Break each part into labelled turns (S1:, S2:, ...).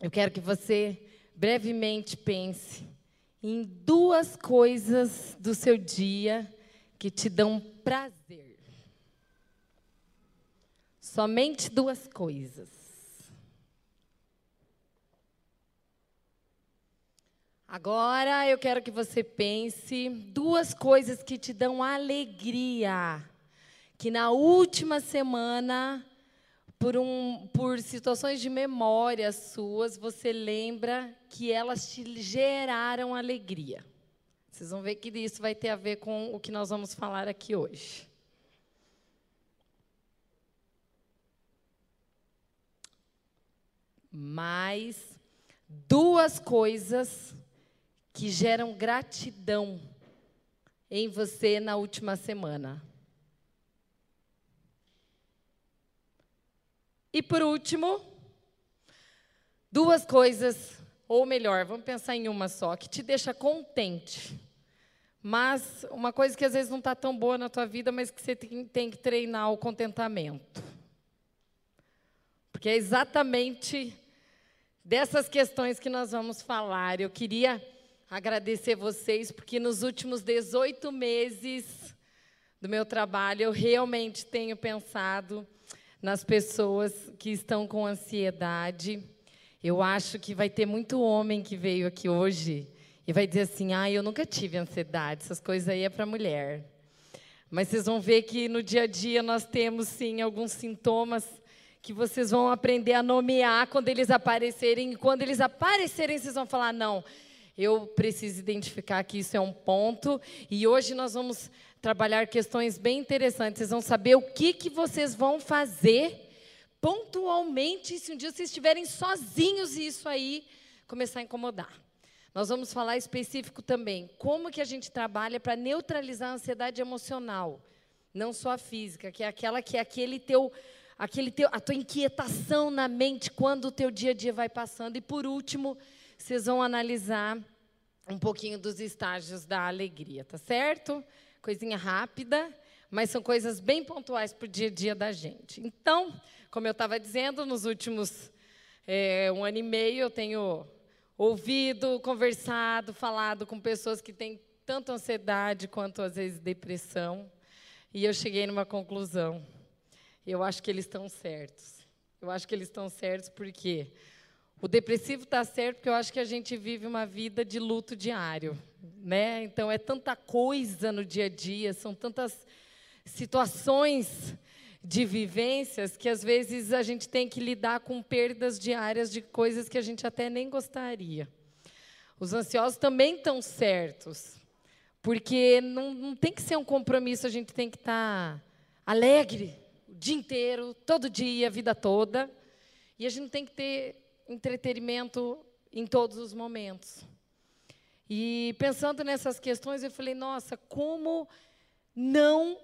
S1: eu quero que você brevemente pense em duas coisas do seu dia que te dão prazer. Somente duas coisas. Agora eu quero que você pense duas coisas que te dão alegria, que na última semana, por, um, por situações de memória suas, você lembra que elas te geraram alegria. Vocês vão ver que isso vai ter a ver com o que nós vamos falar aqui hoje. Mas duas coisas que geram gratidão em você na última semana. E por último, duas coisas, ou melhor, vamos pensar em uma só, que te deixa contente. Mas uma coisa que às vezes não está tão boa na tua vida, mas que você tem, tem que treinar o contentamento. Porque é exatamente dessas questões que nós vamos falar. Eu queria agradecer vocês, porque nos últimos 18 meses do meu trabalho, eu realmente tenho pensado nas pessoas que estão com ansiedade. Eu acho que vai ter muito homem que veio aqui hoje e vai dizer assim: ah, eu nunca tive ansiedade, essas coisas aí é para mulher. Mas vocês vão ver que no dia a dia nós temos sim alguns sintomas que vocês vão aprender a nomear quando eles aparecerem. E quando eles aparecerem, vocês vão falar: não, eu preciso identificar que isso é um ponto. E hoje nós vamos trabalhar questões bem interessantes. Vocês vão saber o que, que vocês vão fazer pontualmente se um dia vocês estiverem sozinhos e isso aí começar a incomodar. Nós vamos falar específico também como que a gente trabalha para neutralizar a ansiedade emocional, não só a física, que é aquela que é aquele teu aquele teu, a tua inquietação na mente quando o teu dia a dia vai passando. E por último, vocês vão analisar um pouquinho dos estágios da alegria, tá certo? Coisinha rápida, mas são coisas bem pontuais para o dia a dia da gente. Então, como eu estava dizendo, nos últimos é, um ano e meio eu tenho ouvido, conversado, falado com pessoas que têm tanto ansiedade quanto às vezes depressão, e eu cheguei numa conclusão. Eu acho que eles estão certos. Eu acho que eles estão certos porque o depressivo está certo porque eu acho que a gente vive uma vida de luto diário, né? Então é tanta coisa no dia a dia, são tantas situações de vivências que às vezes a gente tem que lidar com perdas diárias de coisas que a gente até nem gostaria. Os ansiosos também estão certos, porque não, não tem que ser um compromisso, a gente tem que estar tá alegre o dia inteiro, todo dia, a vida toda, e a gente tem que ter entretenimento em todos os momentos. E pensando nessas questões, eu falei, nossa, como não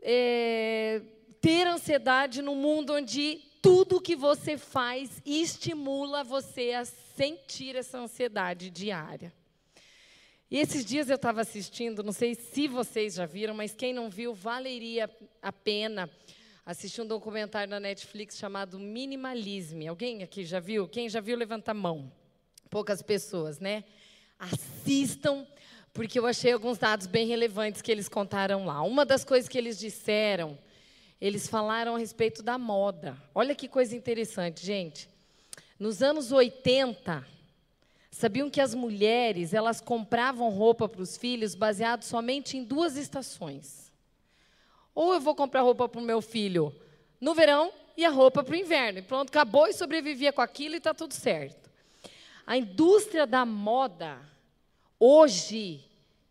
S1: é, ter ansiedade no mundo onde tudo que você faz estimula você a sentir essa ansiedade diária. E esses dias eu estava assistindo, não sei se vocês já viram, mas quem não viu, valeria a pena assisti um documentário na Netflix chamado Minimalisme. Alguém aqui já viu? Quem já viu, levanta a mão. Poucas pessoas, né? Assistam, porque eu achei alguns dados bem relevantes que eles contaram lá. Uma das coisas que eles disseram, eles falaram a respeito da moda. Olha que coisa interessante, gente. Nos anos 80, sabiam que as mulheres, elas compravam roupa para os filhos baseado somente em duas estações ou eu vou comprar roupa para o meu filho no verão e a roupa para o inverno. E pronto, acabou e sobrevivia com aquilo e está tudo certo. A indústria da moda, hoje,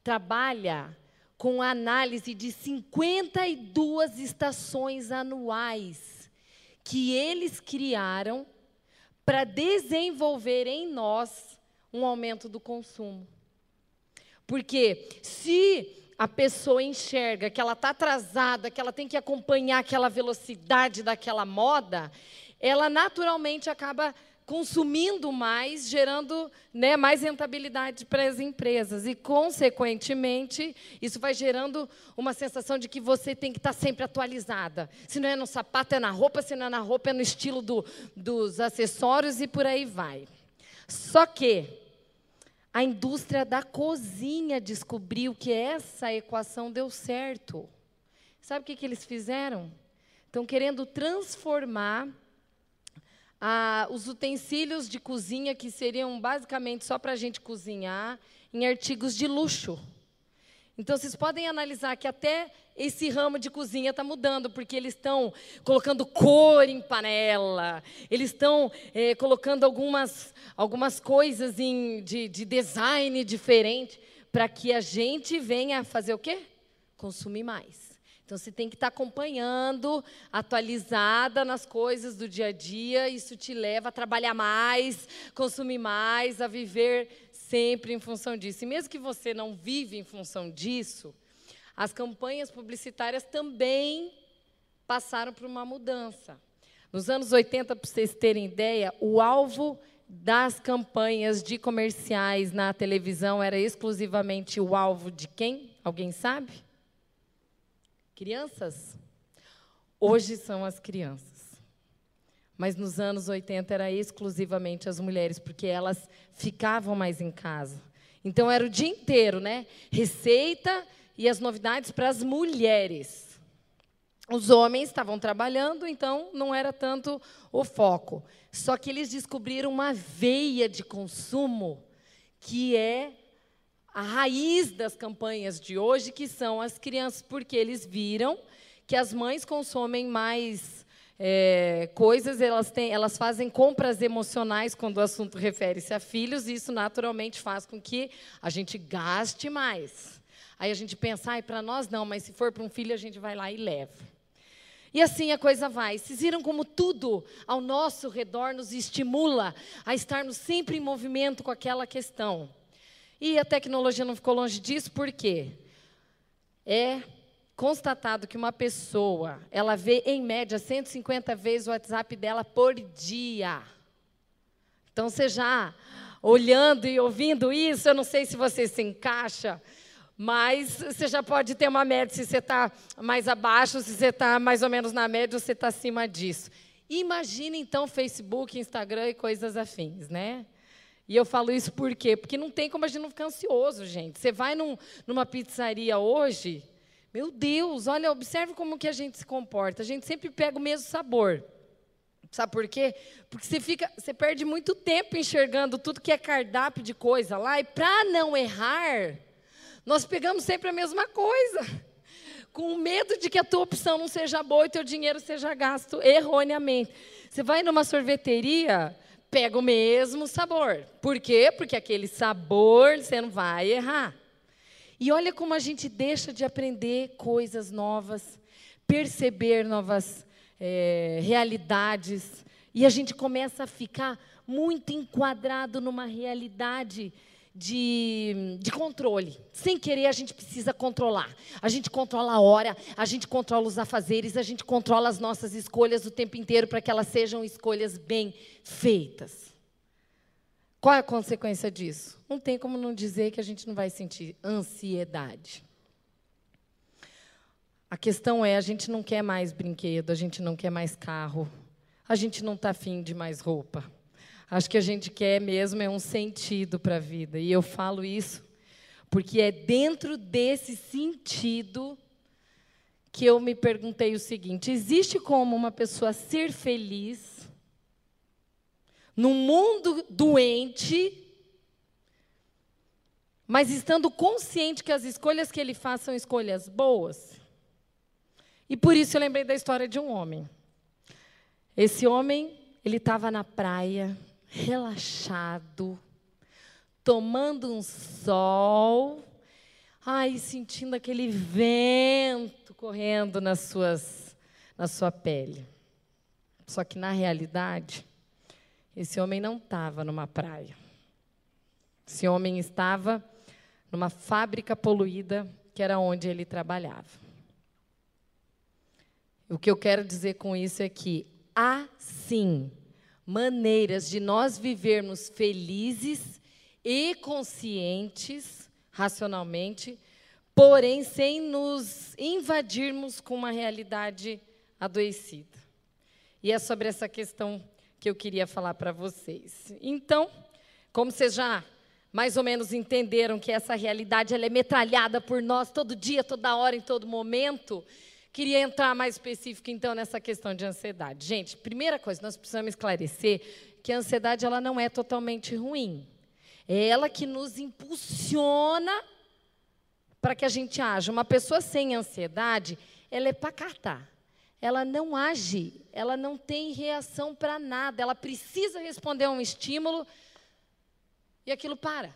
S1: trabalha com a análise de 52 estações anuais que eles criaram para desenvolver em nós um aumento do consumo. Porque se a pessoa enxerga que ela está atrasada, que ela tem que acompanhar aquela velocidade daquela moda, ela naturalmente acaba consumindo mais, gerando né, mais rentabilidade para as empresas. E, consequentemente, isso vai gerando uma sensação de que você tem que estar sempre atualizada. Se não é no sapato, é na roupa, se não é na roupa, é no estilo do, dos acessórios e por aí vai. Só que a indústria da cozinha descobriu que essa equação deu certo. Sabe o que, que eles fizeram? Estão querendo transformar ah, os utensílios de cozinha, que seriam basicamente só para a gente cozinhar, em artigos de luxo. Então, vocês podem analisar que até esse ramo de cozinha está mudando, porque eles estão colocando cor em panela, eles estão é, colocando algumas, algumas coisas em, de, de design diferente, para que a gente venha fazer o quê? Consumir mais. Então, você tem que estar acompanhando, atualizada nas coisas do dia a dia. Isso te leva a trabalhar mais, consumir mais, a viver sempre em função disso. E mesmo que você não vive em função disso, as campanhas publicitárias também passaram por uma mudança. Nos anos 80, para vocês terem ideia, o alvo das campanhas de comerciais na televisão era exclusivamente o alvo de quem? Alguém sabe? Crianças? Hoje são as crianças. Mas nos anos 80 era exclusivamente as mulheres, porque elas ficavam mais em casa. Então era o dia inteiro, né? Receita e as novidades para as mulheres. Os homens estavam trabalhando, então não era tanto o foco. Só que eles descobriram uma veia de consumo que é a raiz das campanhas de hoje, que são as crianças, porque eles viram que as mães consomem mais é, coisas, elas, têm, elas fazem compras emocionais quando o assunto refere-se a filhos, e isso naturalmente faz com que a gente gaste mais. Aí a gente pensa, ah, para nós não, mas se for para um filho, a gente vai lá e leva. E assim a coisa vai. Vocês viram como tudo ao nosso redor nos estimula a estarmos sempre em movimento com aquela questão. E a tecnologia não ficou longe disso, por quê? É constatado que uma pessoa, ela vê em média 150 vezes o WhatsApp dela por dia. Então você já olhando e ouvindo isso, eu não sei se você se encaixa, mas você já pode ter uma média se você está mais abaixo, se você está mais ou menos na média, ou você está acima disso. Imagine então Facebook, Instagram e coisas afins, né? E eu falo isso por quê? Porque não tem como a gente não ficar ansioso, gente. Você vai num, numa pizzaria hoje, meu Deus, olha, observe como que a gente se comporta. A gente sempre pega o mesmo sabor. Sabe por quê? Porque você fica, você perde muito tempo enxergando tudo que é cardápio de coisa lá, e para não errar, nós pegamos sempre a mesma coisa. Com medo de que a tua opção não seja boa e teu dinheiro seja gasto erroneamente. Você vai numa sorveteria, pega o mesmo sabor. Por quê? Porque aquele sabor você não vai errar. E olha como a gente deixa de aprender coisas novas, perceber novas é, realidades, e a gente começa a ficar muito enquadrado numa realidade de, de controle. Sem querer, a gente precisa controlar. A gente controla a hora, a gente controla os afazeres, a gente controla as nossas escolhas o tempo inteiro para que elas sejam escolhas bem feitas. Qual é a consequência disso? Não tem como não dizer que a gente não vai sentir ansiedade. A questão é, a gente não quer mais brinquedo, a gente não quer mais carro, a gente não está afim de mais roupa. Acho que a gente quer mesmo é um sentido para a vida. E eu falo isso porque é dentro desse sentido que eu me perguntei o seguinte: existe como uma pessoa ser feliz num mundo doente, mas estando consciente que as escolhas que ele faz são escolhas boas? E por isso eu lembrei da história de um homem. Esse homem, ele estava na praia, relaxado, tomando um sol, ai, sentindo aquele vento correndo nas suas, na sua pele. Só que na realidade, esse homem não estava numa praia. Esse homem estava numa fábrica poluída, que era onde ele trabalhava. O que eu quero dizer com isso é que há sim maneiras de nós vivermos felizes e conscientes, racionalmente, porém sem nos invadirmos com uma realidade adoecida. E é sobre essa questão que eu queria falar para vocês. Então, como vocês já mais ou menos entenderam que essa realidade ela é metralhada por nós todo dia, toda hora, em todo momento, queria entrar mais específico então nessa questão de ansiedade. Gente, primeira coisa, nós precisamos esclarecer que a ansiedade ela não é totalmente ruim. É ela que nos impulsiona para que a gente haja. Uma pessoa sem ansiedade, ela é pacata ela não age, ela não tem reação para nada, ela precisa responder a um estímulo e aquilo para.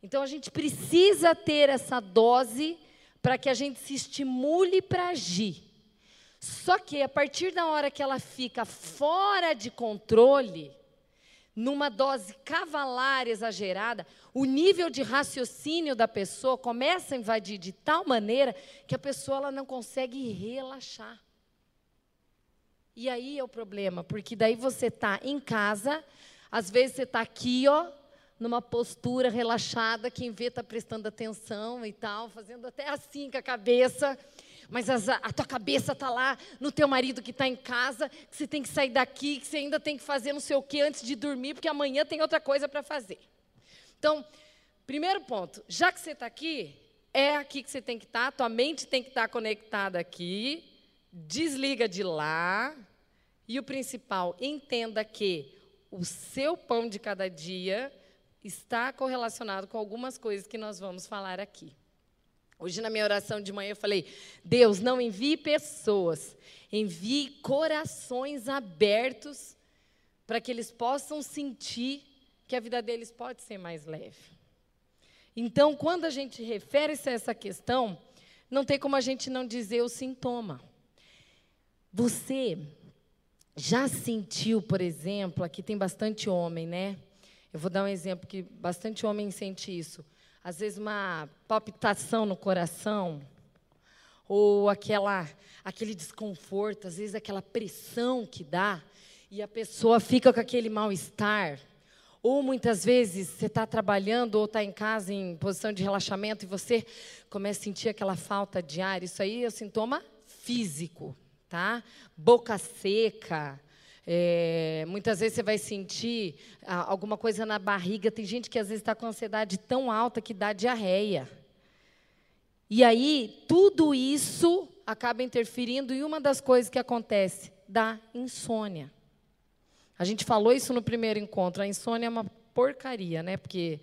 S1: Então a gente precisa ter essa dose para que a gente se estimule para agir. Só que a partir da hora que ela fica fora de controle, numa dose cavalar exagerada, o nível de raciocínio da pessoa começa a invadir de tal maneira que a pessoa ela não consegue relaxar. E aí é o problema, porque daí você está em casa, às vezes você está aqui, ó, numa postura relaxada, quem vê está prestando atenção e tal, fazendo até assim com a cabeça, mas as, a tua cabeça está lá no teu marido que está em casa, que você tem que sair daqui, que você ainda tem que fazer não sei o que antes de dormir, porque amanhã tem outra coisa para fazer. Então, primeiro ponto, já que você está aqui, é aqui que você tem que estar, tá, tua mente tem que estar tá conectada aqui, desliga de lá, e o principal, entenda que o seu pão de cada dia está correlacionado com algumas coisas que nós vamos falar aqui. Hoje, na minha oração de manhã, eu falei: Deus, não envie pessoas, envie corações abertos para que eles possam sentir que a vida deles pode ser mais leve. Então, quando a gente refere-se a essa questão, não tem como a gente não dizer o sintoma. Você já sentiu, por exemplo, aqui tem bastante homem, né? Eu vou dar um exemplo que bastante homem sente isso às vezes uma palpitação no coração, ou aquela, aquele desconforto, às vezes aquela pressão que dá, e a pessoa fica com aquele mal-estar. Ou muitas vezes você está trabalhando ou está em casa em posição de relaxamento e você começa a sentir aquela falta de ar. Isso aí é sintoma físico, tá? Boca seca, é, muitas vezes você vai sentir ah, alguma coisa na barriga. Tem gente que às vezes está com ansiedade tão alta que dá diarreia. E aí, tudo isso acaba interferindo em uma das coisas que acontece, da insônia. A gente falou isso no primeiro encontro. A insônia é uma porcaria, né? Porque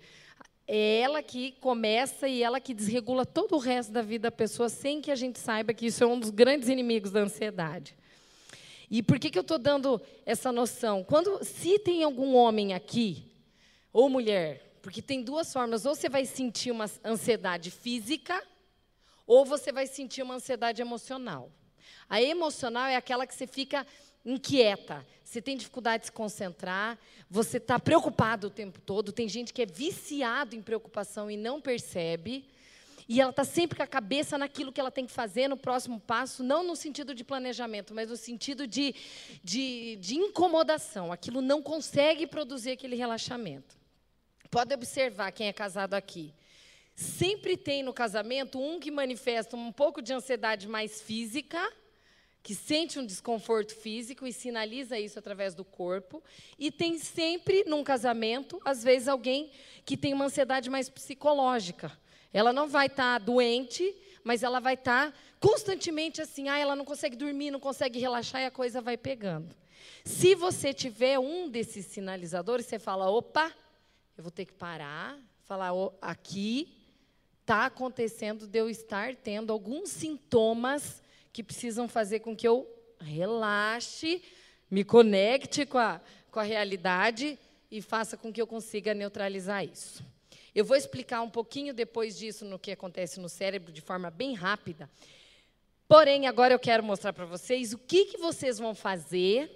S1: é ela que começa e ela que desregula todo o resto da vida da pessoa sem que a gente saiba que isso é um dos grandes inimigos da ansiedade. E por que, que eu estou dando essa noção? Quando, se tem algum homem aqui, ou mulher, porque tem duas formas, ou você vai sentir uma ansiedade física, ou você vai sentir uma ansiedade emocional. A emocional é aquela que você fica inquieta, você tem dificuldade de se concentrar, você está preocupado o tempo todo. Tem gente que é viciado em preocupação e não percebe. E ela está sempre com a cabeça naquilo que ela tem que fazer no próximo passo, não no sentido de planejamento, mas no sentido de, de, de incomodação. Aquilo não consegue produzir aquele relaxamento. Pode observar quem é casado aqui. Sempre tem no casamento um que manifesta um pouco de ansiedade mais física, que sente um desconforto físico e sinaliza isso através do corpo. E tem sempre, num casamento, às vezes, alguém que tem uma ansiedade mais psicológica. Ela não vai estar tá doente, mas ela vai estar tá constantemente assim, ah, ela não consegue dormir, não consegue relaxar e a coisa vai pegando. Se você tiver um desses sinalizadores, você fala, opa, eu vou ter que parar, falar, oh, aqui está acontecendo de eu estar tendo alguns sintomas que precisam fazer com que eu relaxe, me conecte com a, com a realidade e faça com que eu consiga neutralizar isso. Eu vou explicar um pouquinho depois disso no que acontece no cérebro de forma bem rápida. Porém, agora eu quero mostrar para vocês o que, que vocês vão fazer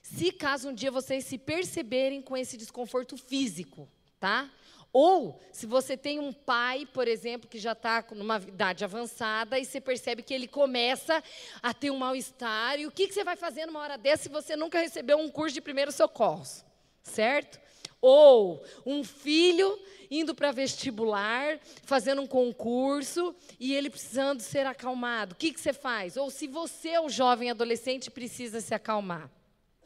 S1: se caso um dia vocês se perceberem com esse desconforto físico, tá? Ou, se você tem um pai, por exemplo, que já está numa idade avançada e você percebe que ele começa a ter um mal-estar, e o que, que você vai fazer numa hora dessa se você nunca recebeu um curso de primeiros socorros? Certo? Ou um filho indo para vestibular, fazendo um concurso e ele precisando ser acalmado. O que, que você faz? Ou se você é o jovem adolescente precisa se acalmar.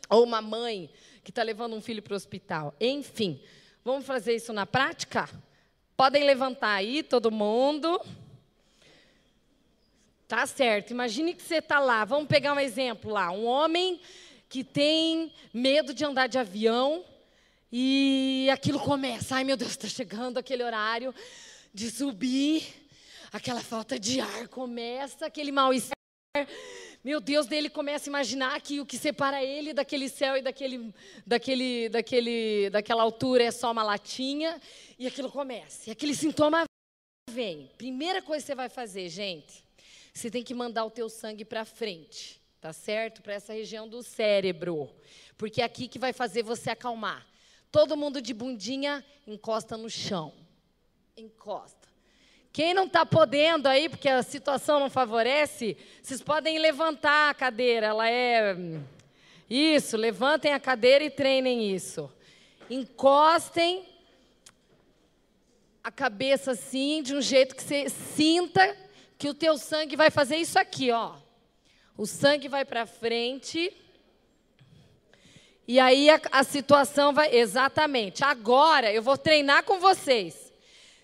S1: Ou uma mãe que está levando um filho para o hospital. Enfim, Vamos fazer isso na prática? Podem levantar aí, todo mundo. Tá certo. Imagine que você está lá. Vamos pegar um exemplo lá. Um homem que tem medo de andar de avião e aquilo começa. Ai, meu Deus, está chegando aquele horário de subir. Aquela falta de ar começa, aquele mal-estar. Meu Deus, dele começa a imaginar que o que separa ele daquele céu e daquele, daquele, daquele, daquela altura é só uma latinha, e aquilo começa. E aquele sintoma vem. Primeira coisa que você vai fazer, gente, você tem que mandar o teu sangue para frente, tá certo? Para essa região do cérebro, porque é aqui que vai fazer você acalmar. Todo mundo de bundinha encosta no chão. Encosta. Quem não está podendo aí, porque a situação não favorece, vocês podem levantar a cadeira. Ela é. Isso, levantem a cadeira e treinem isso. Encostem a cabeça assim, de um jeito que você sinta que o teu sangue vai fazer isso aqui, ó. O sangue vai para frente. E aí a, a situação vai. Exatamente. Agora eu vou treinar com vocês.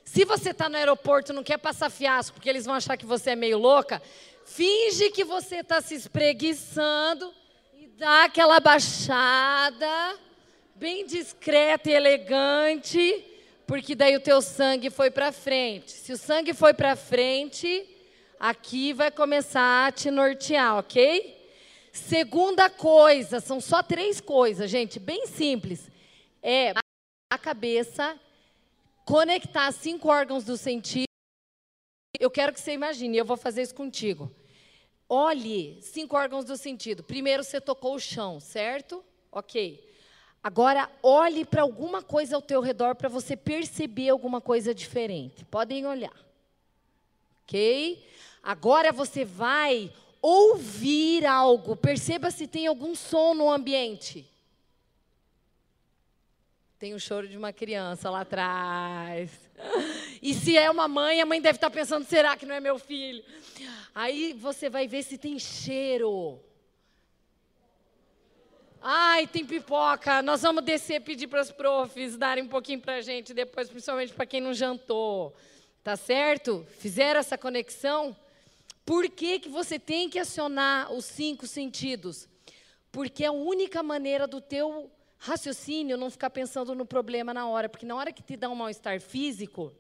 S1: Se você está no aeroporto e não quer passar fiasco, porque eles vão achar que você é meio louca, finge que você está se espreguiçando e dá aquela baixada, bem discreta e elegante, porque daí o teu sangue foi para frente. Se o sangue foi para frente, aqui vai começar a te nortear, ok? Segunda coisa, são só três coisas, gente, bem simples. É a cabeça conectar cinco órgãos do sentido. Eu quero que você imagine, eu vou fazer isso contigo. Olhe cinco órgãos do sentido. Primeiro você tocou o chão, certo? Ok. Agora olhe para alguma coisa ao teu redor para você perceber alguma coisa diferente. Podem olhar. Ok? Agora você vai ouvir algo. Perceba se tem algum som no ambiente. Tem o choro de uma criança lá atrás. E se é uma mãe, a mãe deve estar pensando: será que não é meu filho? Aí você vai ver se tem cheiro. Ai, tem pipoca. Nós vamos descer pedir para os profs darem um pouquinho para a gente depois, principalmente para quem não jantou. Tá certo? Fizeram essa conexão? Por que, que você tem que acionar os cinco sentidos? Porque é a única maneira do teu raciocínio não ficar pensando no problema na hora, porque na hora que te dá um mal-estar físico,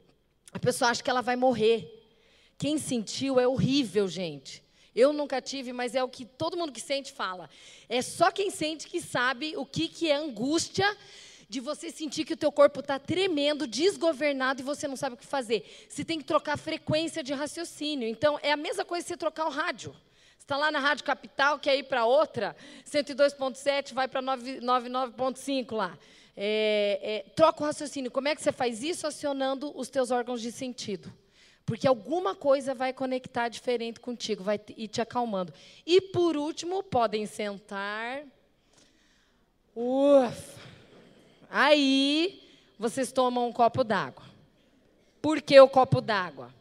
S1: a pessoa acha que ela vai morrer. Quem sentiu é horrível, gente. Eu nunca tive, mas é o que todo mundo que sente fala. É só quem sente que sabe o que, que é angústia de você sentir que o teu corpo está tremendo, desgovernado e você não sabe o que fazer. Você tem que trocar a frequência de raciocínio. Então, é a mesma coisa que você trocar o rádio está lá na Rádio Capital, quer ir para outra, 102.7 vai para 99.5 lá. É, é, troca o raciocínio. Como é que você faz isso? Acionando os teus órgãos de sentido. Porque alguma coisa vai conectar diferente contigo, vai ir te acalmando. E por último, podem sentar. Ufa. Aí, vocês tomam um copo d'água. Por que o copo d'água?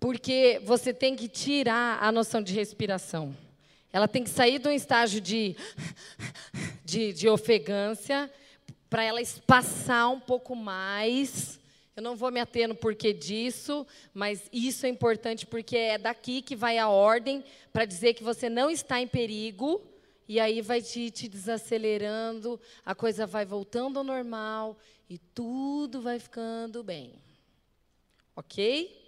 S1: Porque você tem que tirar a noção de respiração. Ela tem que sair de um estágio de, de, de ofegância para ela espaçar um pouco mais. Eu não vou me ater no porquê disso, mas isso é importante porque é daqui que vai a ordem para dizer que você não está em perigo, e aí vai te, te desacelerando, a coisa vai voltando ao normal e tudo vai ficando bem. Ok?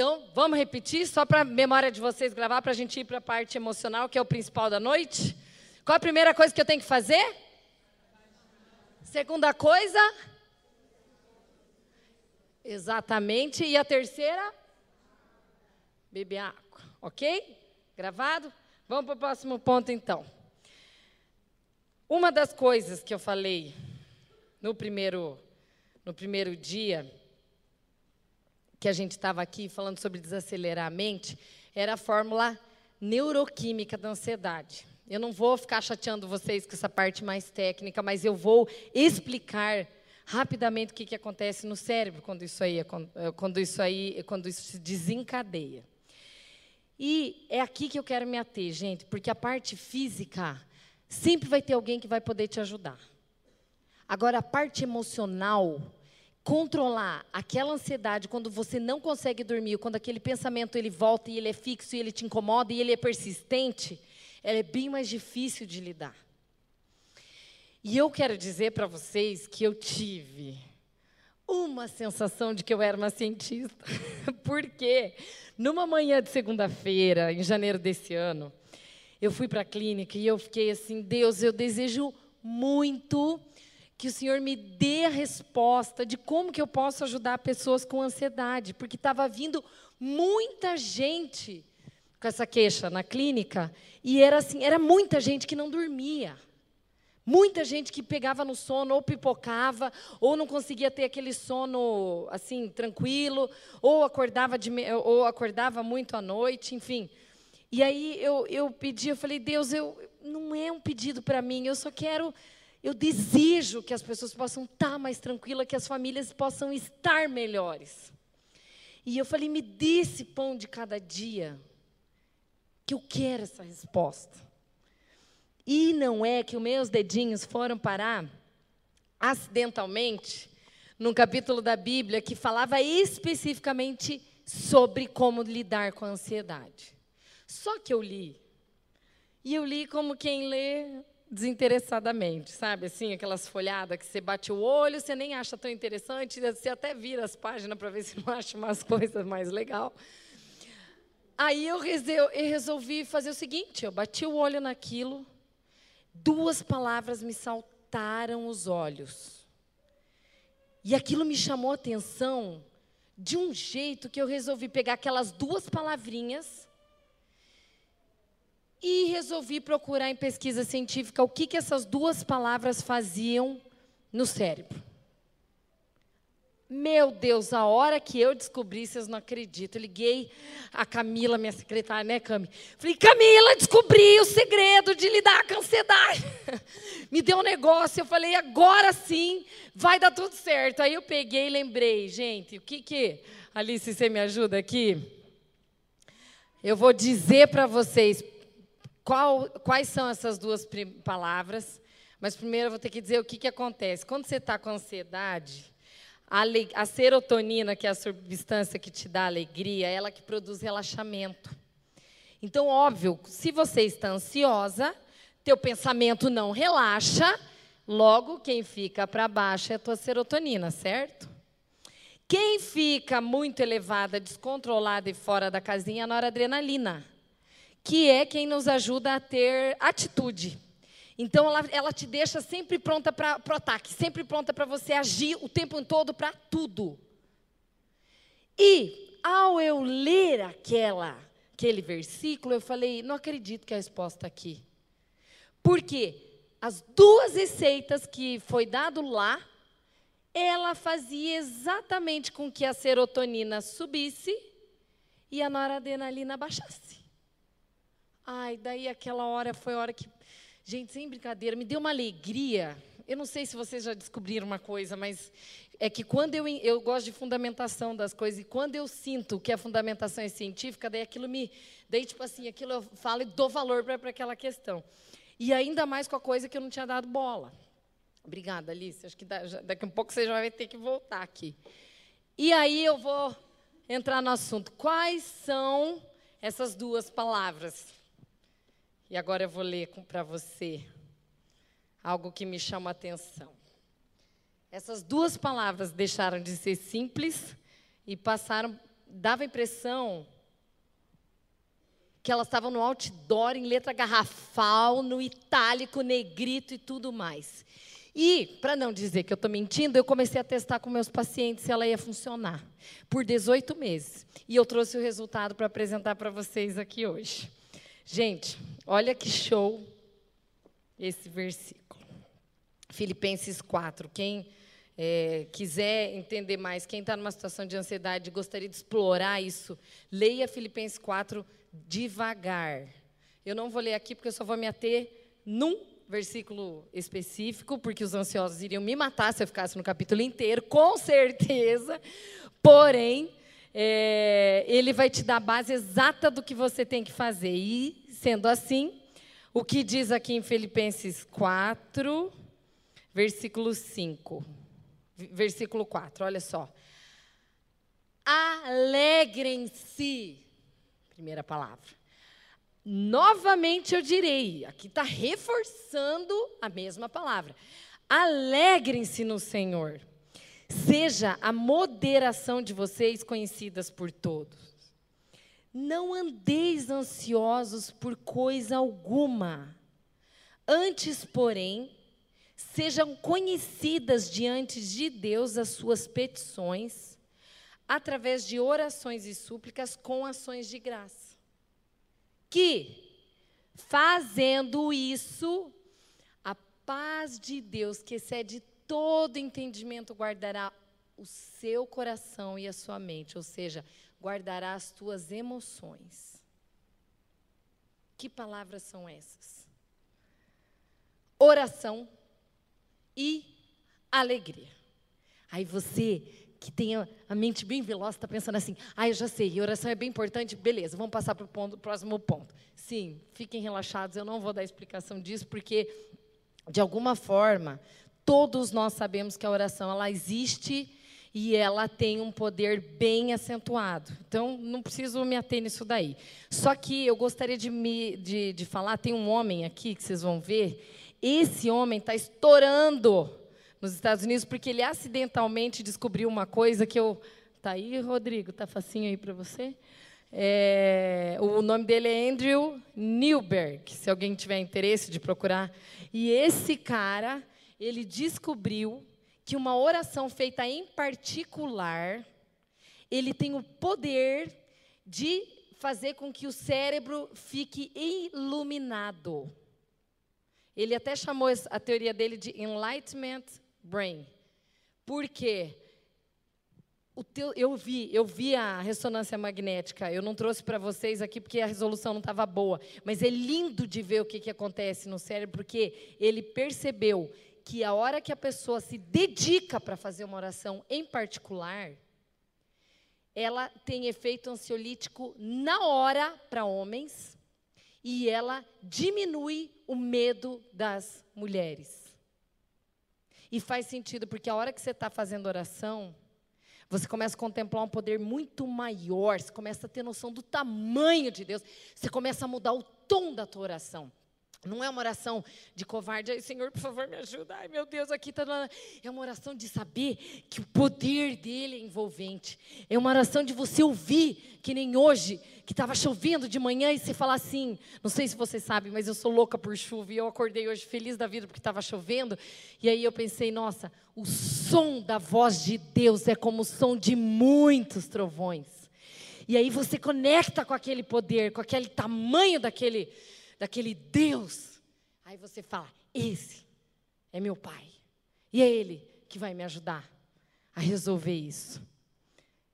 S1: Então, vamos repetir, só para a memória de vocês gravar, para a gente ir para a parte emocional, que é o principal da noite. Qual a primeira coisa que eu tenho que fazer? Segunda coisa? Exatamente. E a terceira? Beber água. Ok? Gravado? Vamos para o próximo ponto, então. Uma das coisas que eu falei no primeiro no primeiro dia, que a gente estava aqui falando sobre desacelerar a mente, era a fórmula neuroquímica da ansiedade. Eu não vou ficar chateando vocês com essa parte mais técnica, mas eu vou explicar rapidamente o que, que acontece no cérebro quando isso aí, quando isso aí, quando isso se desencadeia. E é aqui que eu quero me ater, gente, porque a parte física sempre vai ter alguém que vai poder te ajudar. Agora, a parte emocional, controlar aquela ansiedade quando você não consegue dormir, quando aquele pensamento ele volta e ele é fixo e ele te incomoda e ele é persistente, ela é bem mais difícil de lidar. E eu quero dizer para vocês que eu tive uma sensação de que eu era uma cientista. Porque numa manhã de segunda-feira, em janeiro desse ano, eu fui para a clínica e eu fiquei assim, Deus, eu desejo muito que o Senhor me dê a resposta de como que eu posso ajudar pessoas com ansiedade, porque estava vindo muita gente com essa queixa na clínica e era assim, era muita gente que não dormia. Muita gente que pegava no sono ou pipocava, ou não conseguia ter aquele sono assim tranquilo, ou acordava, de, ou acordava muito à noite, enfim. E aí eu, eu pedi, eu falei, Deus, eu, não é um pedido para mim, eu só quero, eu desejo que as pessoas possam estar mais tranquilas, que as famílias possam estar melhores. E eu falei, me dê esse pão de cada dia, que eu quero essa resposta. E não é que os meus dedinhos foram parar acidentalmente num capítulo da Bíblia que falava especificamente sobre como lidar com a ansiedade. Só que eu li. E eu li como quem lê desinteressadamente, sabe? Assim, aquelas folhadas que você bate o olho, você nem acha tão interessante, você até vira as páginas para ver se não acha umas coisas mais legal. Aí eu resolvi fazer o seguinte, eu bati o olho naquilo, duas palavras me saltaram os olhos. E aquilo me chamou a atenção de um jeito que eu resolvi pegar aquelas duas palavrinhas e resolvi procurar em pesquisa científica o que, que essas duas palavras faziam no cérebro. Meu Deus, a hora que eu descobri, vocês não acreditam. Eu liguei a Camila, minha secretária, né, Cami? Falei, Camila, descobri o segredo de lidar com a ansiedade. Me deu um negócio, eu falei, agora sim vai dar tudo certo. Aí eu peguei e lembrei, gente, o que que. Alice, você me ajuda aqui? Eu vou dizer para vocês qual, quais são essas duas palavras, mas primeiro eu vou ter que dizer o que, que acontece. Quando você está com ansiedade a, a serotonina, que é a substância que te dá alegria, é ela que produz relaxamento. Então, óbvio, se você está ansiosa, teu pensamento não relaxa, logo quem fica para baixo é a tua serotonina, certo? Quem fica muito elevada, descontrolada e fora da casinha é a noradrenalina, que é quem nos ajuda a ter atitude. Então, ela, ela te deixa sempre pronta para o ataque, sempre pronta para você agir o tempo todo para tudo. E, ao eu ler aquela, aquele versículo, eu falei: não acredito que a resposta está aqui. Porque as duas receitas que foi dado lá, ela fazia exatamente com que a serotonina subisse e a noradrenalina baixasse. Ai, daí aquela hora foi a hora que Gente, sem brincadeira, me deu uma alegria. Eu não sei se vocês já descobriram uma coisa, mas é que quando eu, eu gosto de fundamentação das coisas, e quando eu sinto que a fundamentação é científica, daí aquilo me. Daí, tipo assim, aquilo eu falo e dou valor para aquela questão. E ainda mais com a coisa que eu não tinha dado bola. Obrigada, Alice. Acho que daqui a um pouco você já vai ter que voltar aqui. E aí eu vou entrar no assunto. Quais são essas duas palavras? E agora eu vou ler para você algo que me chama a atenção. Essas duas palavras deixaram de ser simples e passaram, dava a impressão que elas estavam no outdoor, em letra garrafal, no itálico, negrito e tudo mais. E, para não dizer que eu estou mentindo, eu comecei a testar com meus pacientes se ela ia funcionar, por 18 meses. E eu trouxe o resultado para apresentar para vocês aqui hoje. Gente, olha que show esse versículo. Filipenses 4. Quem é, quiser entender mais, quem está numa situação de ansiedade, gostaria de explorar isso, leia Filipenses 4 devagar. Eu não vou ler aqui porque eu só vou me ater num versículo específico, porque os ansiosos iriam me matar se eu ficasse no capítulo inteiro, com certeza. Porém, é, ele vai te dar a base exata do que você tem que fazer. E, sendo assim, o que diz aqui em Filipenses 4, versículo 5. Versículo 4, olha só. Alegrem-se. Primeira palavra. Novamente eu direi, aqui está reforçando a mesma palavra. Alegrem-se no Senhor. Seja a moderação de vocês conhecidas por todos. Não andeis ansiosos por coisa alguma. Antes, porém, sejam conhecidas diante de Deus as suas petições, através de orações e súplicas com ações de graça. Que, fazendo isso, a paz de Deus, que excede todo entendimento guardará o seu coração e a sua mente, ou seja, guardará as tuas emoções. Que palavras são essas? Oração e alegria. Aí você que tem a mente bem veloz está pensando assim: ah, eu já sei, oração é bem importante, beleza, vamos passar para o próximo ponto. Sim, fiquem relaxados, eu não vou dar explicação disso, porque, de alguma forma, todos nós sabemos que a oração ela existe e ela tem um poder bem acentuado. Então, não preciso me ater nisso daí. Só que eu gostaria de, me, de, de falar, tem um homem aqui que vocês vão ver, esse homem está estourando nos Estados Unidos porque ele acidentalmente descobriu uma coisa que eu... Tá aí, Rodrigo? Tá facinho aí para você? É, o nome dele é Andrew Newberg, se alguém tiver interesse de procurar. E esse cara, ele descobriu que uma oração feita em particular, ele tem o poder de fazer com que o cérebro fique iluminado. Ele até chamou a teoria dele de enlightenment brain. Por quê? Teu, eu vi, eu vi a ressonância magnética. Eu não trouxe para vocês aqui porque a resolução não estava boa, mas é lindo de ver o que, que acontece no cérebro, porque ele percebeu que a hora que a pessoa se dedica para fazer uma oração em particular, ela tem efeito ansiolítico na hora para homens e ela diminui o medo das mulheres. E faz sentido, porque a hora que você está fazendo oração, você começa a contemplar um poder muito maior, você começa a ter noção do tamanho de Deus, você começa a mudar o tom da tua oração. Não é uma oração de covarde, ai Senhor, por favor, me ajuda. Ai meu Deus, aqui está. É uma oração de saber que o poder dele é envolvente. É uma oração de você ouvir, que nem hoje, que estava chovendo de manhã e você falar assim. Não sei se você sabe, mas eu sou louca por chuva e eu acordei hoje feliz da vida porque estava chovendo. E aí eu pensei, nossa, o som da voz de Deus é como o som de muitos trovões. E aí você conecta com aquele poder, com aquele tamanho daquele daquele Deus. Aí você fala: esse é meu pai. E é ele que vai me ajudar a resolver isso.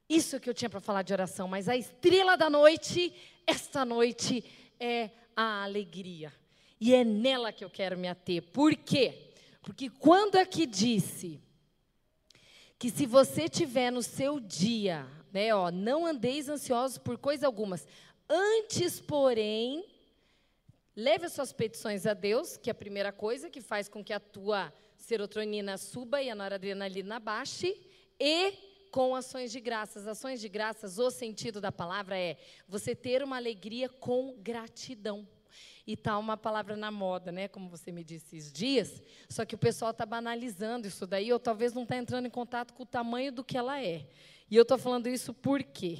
S1: Isso que eu tinha para falar de oração, mas a estrela da noite, esta noite, é a alegria. E é nela que eu quero me ater. Por quê? Porque quando aqui disse que se você tiver no seu dia, né, ó, não andeis ansiosos por coisa algumas, antes, porém, Leve as suas petições a Deus, que é a primeira coisa que faz com que a tua serotonina suba e a noradrenalina baixe, e com ações de graças. Ações de graças, o sentido da palavra é você ter uma alegria com gratidão. E está uma palavra na moda, né? Como você me disse esses dias, só que o pessoal está banalizando isso daí, ou talvez não está entrando em contato com o tamanho do que ela é. E eu estou falando isso por quê?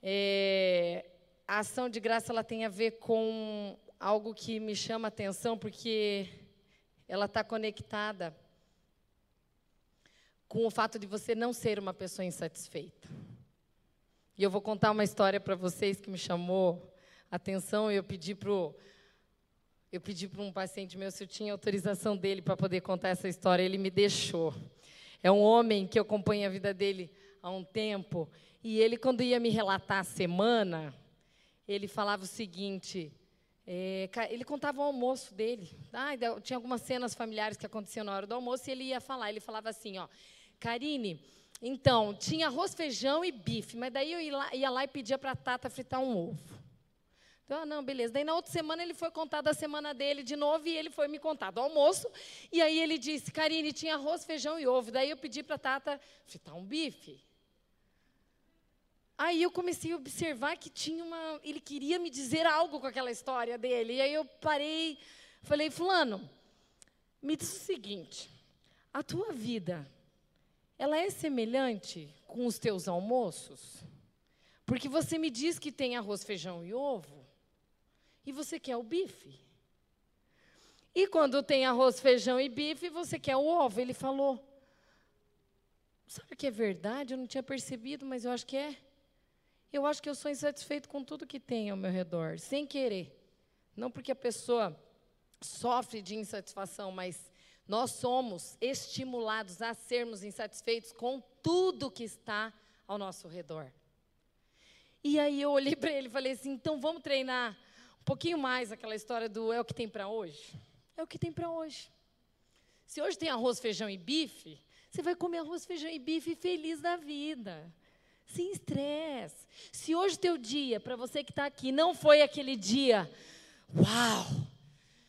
S1: É, a ação de graça ela tem a ver com algo que me chama a atenção, porque ela está conectada com o fato de você não ser uma pessoa insatisfeita. E eu vou contar uma história para vocês que me chamou a atenção eu pedi para Eu pedi para um paciente meu se eu tinha autorização dele para poder contar essa história, ele me deixou. É um homem que eu acompanho a vida dele há um tempo, e ele, quando ia me relatar a semana, ele falava o seguinte: é, ele contava o almoço dele. Ah, tinha algumas cenas familiares que aconteciam na hora do almoço e ele ia falar. Ele falava assim: ó, Karine, então, tinha arroz, feijão e bife, mas daí eu ia lá, ia lá e pedia para a Tata fritar um ovo. Então, ah, não, beleza. Daí na outra semana ele foi contar da semana dele de novo e ele foi me contar do almoço. E aí ele disse, Karine, tinha arroz, feijão e ovo. Daí eu pedi para a Tata fritar um bife. Aí eu comecei a observar que tinha uma. Ele queria me dizer algo com aquela história dele. E aí eu parei, falei, Fulano, me diz o seguinte: a tua vida, ela é semelhante com os teus almoços? Porque você me diz que tem arroz, feijão e ovo e você quer o bife. E quando tem arroz, feijão e bife, você quer o ovo. Ele falou. Sabe que é verdade? Eu não tinha percebido, mas eu acho que é. Eu acho que eu sou insatisfeito com tudo que tem ao meu redor, sem querer. Não porque a pessoa sofre de insatisfação, mas nós somos estimulados a sermos insatisfeitos com tudo que está ao nosso redor. E aí eu olhei para ele e falei assim: então vamos treinar um pouquinho mais aquela história do é o que tem para hoje. É o que tem para hoje. Se hoje tem arroz, feijão e bife, você vai comer arroz, feijão e bife feliz da vida. Sem estresse. Se hoje teu dia, para você que está aqui, não foi aquele dia, uau,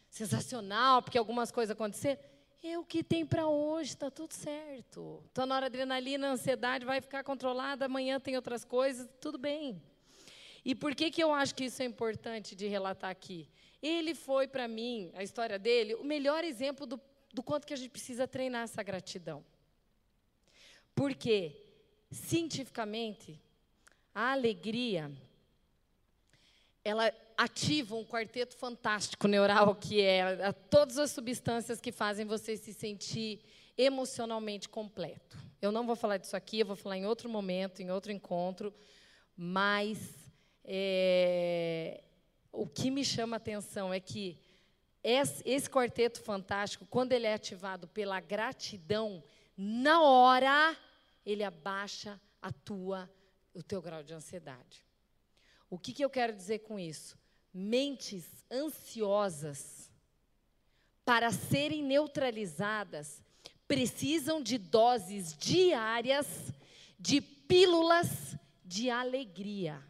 S1: sensacional, porque algumas coisas aconteceram, é o que tem para hoje, está tudo certo. Então, na hora adrenalina, ansiedade vai ficar controlada, amanhã tem outras coisas, tudo bem. E por que, que eu acho que isso é importante de relatar aqui? Ele foi, para mim, a história dele, o melhor exemplo do, do quanto que a gente precisa treinar essa gratidão. Porque, cientificamente, a alegria, ela ativa um quarteto fantástico neural, que é todas as substâncias que fazem você se sentir emocionalmente completo. Eu não vou falar disso aqui, eu vou falar em outro momento, em outro encontro, mas é, o que me chama a atenção é que esse, esse quarteto fantástico, quando ele é ativado pela gratidão, na hora ele abaixa a tua, o teu grau de ansiedade. O que, que eu quero dizer com isso? Mentes ansiosas, para serem neutralizadas, precisam de doses diárias de pílulas de alegria.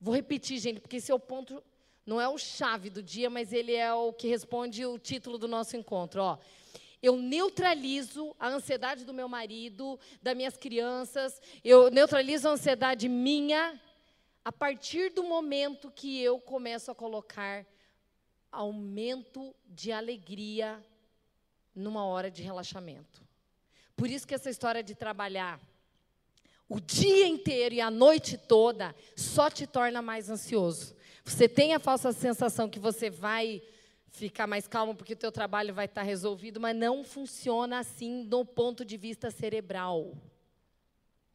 S1: Vou repetir, gente, porque esse é o ponto, não é o chave do dia, mas ele é o que responde o título do nosso encontro. Ó. Eu neutralizo a ansiedade do meu marido, das minhas crianças, eu neutralizo a ansiedade minha a partir do momento que eu começo a colocar aumento de alegria numa hora de relaxamento. Por isso que essa história de trabalhar o dia inteiro e a noite toda só te torna mais ansioso. Você tem a falsa sensação que você vai ficar mais calmo porque o teu trabalho vai estar resolvido, mas não funciona assim do ponto de vista cerebral.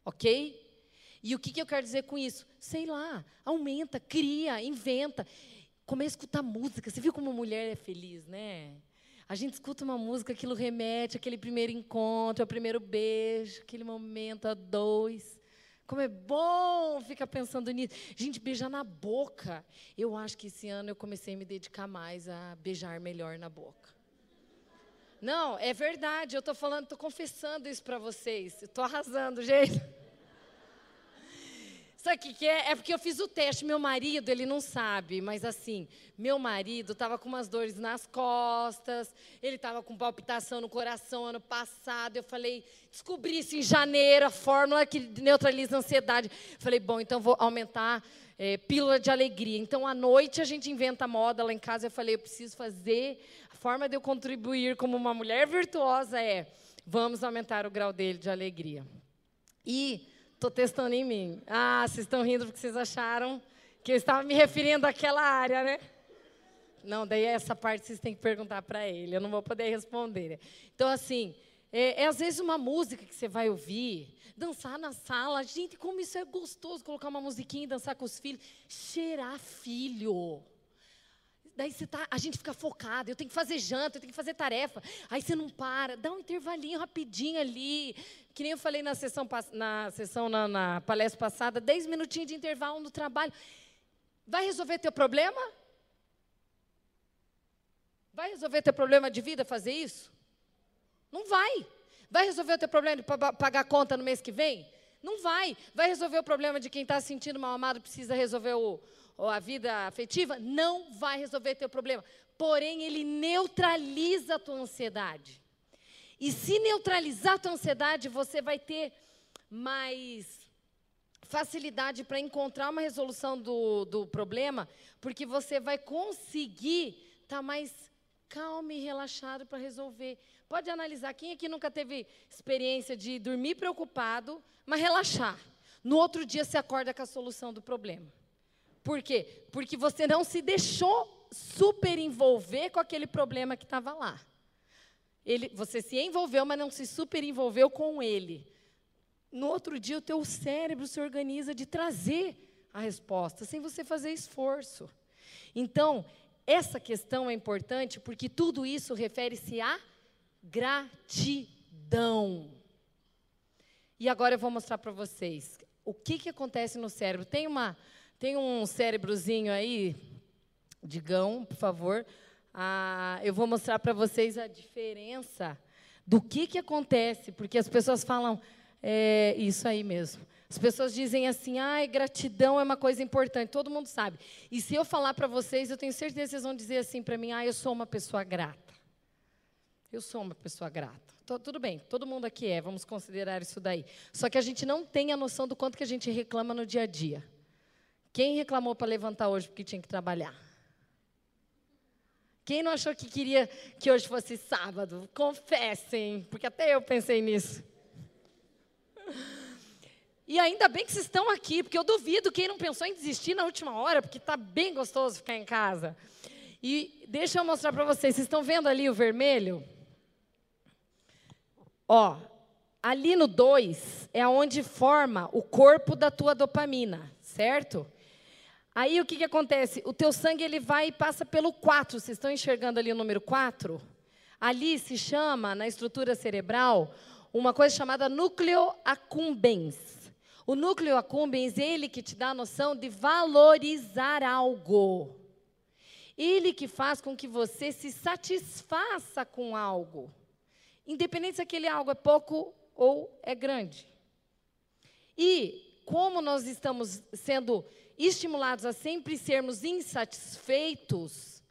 S1: OK? E o que, que eu quero dizer com isso? Sei lá, aumenta, cria, inventa. Começa a escutar música. Você viu como mulher é feliz, né? A gente escuta uma música, aquilo remete aquele primeiro encontro, ao primeiro beijo, aquele momento a dois. Como é bom ficar pensando nisso. Gente, beijar na boca. Eu acho que esse ano eu comecei a me dedicar mais a beijar melhor na boca. Não, é verdade. Eu estou falando, estou confessando isso para vocês. Estou arrasando, gente. Sabe o que, que é? É porque eu fiz o teste. Meu marido, ele não sabe, mas assim, meu marido estava com umas dores nas costas, ele estava com palpitação no coração ano passado. Eu falei, descobri isso em janeiro, a fórmula que neutraliza a ansiedade. Falei, bom, então vou aumentar é, pílula de alegria. Então, à noite, a gente inventa moda lá em casa. Eu falei, eu preciso fazer. A forma de eu contribuir como uma mulher virtuosa é: vamos aumentar o grau dele de alegria. E Estou testando em mim. Ah, vocês estão rindo porque vocês acharam que eu estava me referindo àquela área, né? Não, daí essa parte vocês têm que perguntar para ele, eu não vou poder responder. Então, assim, é, é, às vezes uma música que você vai ouvir, dançar na sala. Gente, como isso é gostoso, colocar uma musiquinha e dançar com os filhos. Cheirar filho. daí você tá, a gente fica focado, eu tenho que fazer janta, eu tenho que fazer tarefa. Aí você não para, dá um intervalinho rapidinho ali. Que nem eu falei na sessão, na, sessão, na, na palestra passada, 10 minutinhos de intervalo no trabalho. Vai resolver teu problema? Vai resolver teu problema de vida fazer isso? Não vai. Vai resolver o teu problema de pagar conta no mês que vem? Não vai. Vai resolver o problema de quem está se sentindo mal amado precisa resolver o, a vida afetiva? Não vai resolver teu problema. Porém, ele neutraliza a tua ansiedade. E se neutralizar a tua ansiedade, você vai ter mais facilidade para encontrar uma resolução do, do problema, porque você vai conseguir estar tá mais calmo e relaxado para resolver. Pode analisar quem aqui nunca teve experiência de dormir preocupado, mas relaxar. No outro dia você acorda com a solução do problema. Por quê? Porque você não se deixou super envolver com aquele problema que estava lá. Ele, você se envolveu, mas não se super envolveu com ele. No outro dia, o teu cérebro se organiza de trazer a resposta, sem você fazer esforço. Então, essa questão é importante porque tudo isso refere-se a gratidão. E agora eu vou mostrar para vocês o que, que acontece no cérebro. Tem, uma, tem um cérebrozinho aí, digão, por favor. Ah, eu vou mostrar para vocês a diferença do que, que acontece, porque as pessoas falam, é isso aí mesmo. As pessoas dizem assim, ai, gratidão é uma coisa importante, todo mundo sabe. E se eu falar para vocês, eu tenho certeza que vocês vão dizer assim para mim, ah, eu sou uma pessoa grata. Eu sou uma pessoa grata. Tudo bem, todo mundo aqui é, vamos considerar isso daí. Só que a gente não tem a noção do quanto que a gente reclama no dia a dia. Quem reclamou para levantar hoje porque tinha que trabalhar? Quem não achou que queria que hoje fosse sábado? Confessem, porque até eu pensei nisso. E ainda bem que vocês estão aqui, porque eu duvido quem não pensou em desistir na última hora, porque está bem gostoso ficar em casa. E deixa eu mostrar para vocês, vocês estão vendo ali o vermelho? Ó, ali no 2 é onde forma o corpo da tua dopamina, certo? Aí o que, que acontece? O teu sangue ele vai e passa pelo 4. Vocês estão enxergando ali o número 4? Ali se chama, na estrutura cerebral, uma coisa chamada núcleo accumbens. O núcleo accumbens, ele que te dá a noção de valorizar algo. Ele que faz com que você se satisfaça com algo. Independente se aquele algo é pouco ou é grande. E como nós estamos sendo estimulados a sempre sermos insatisfeitos,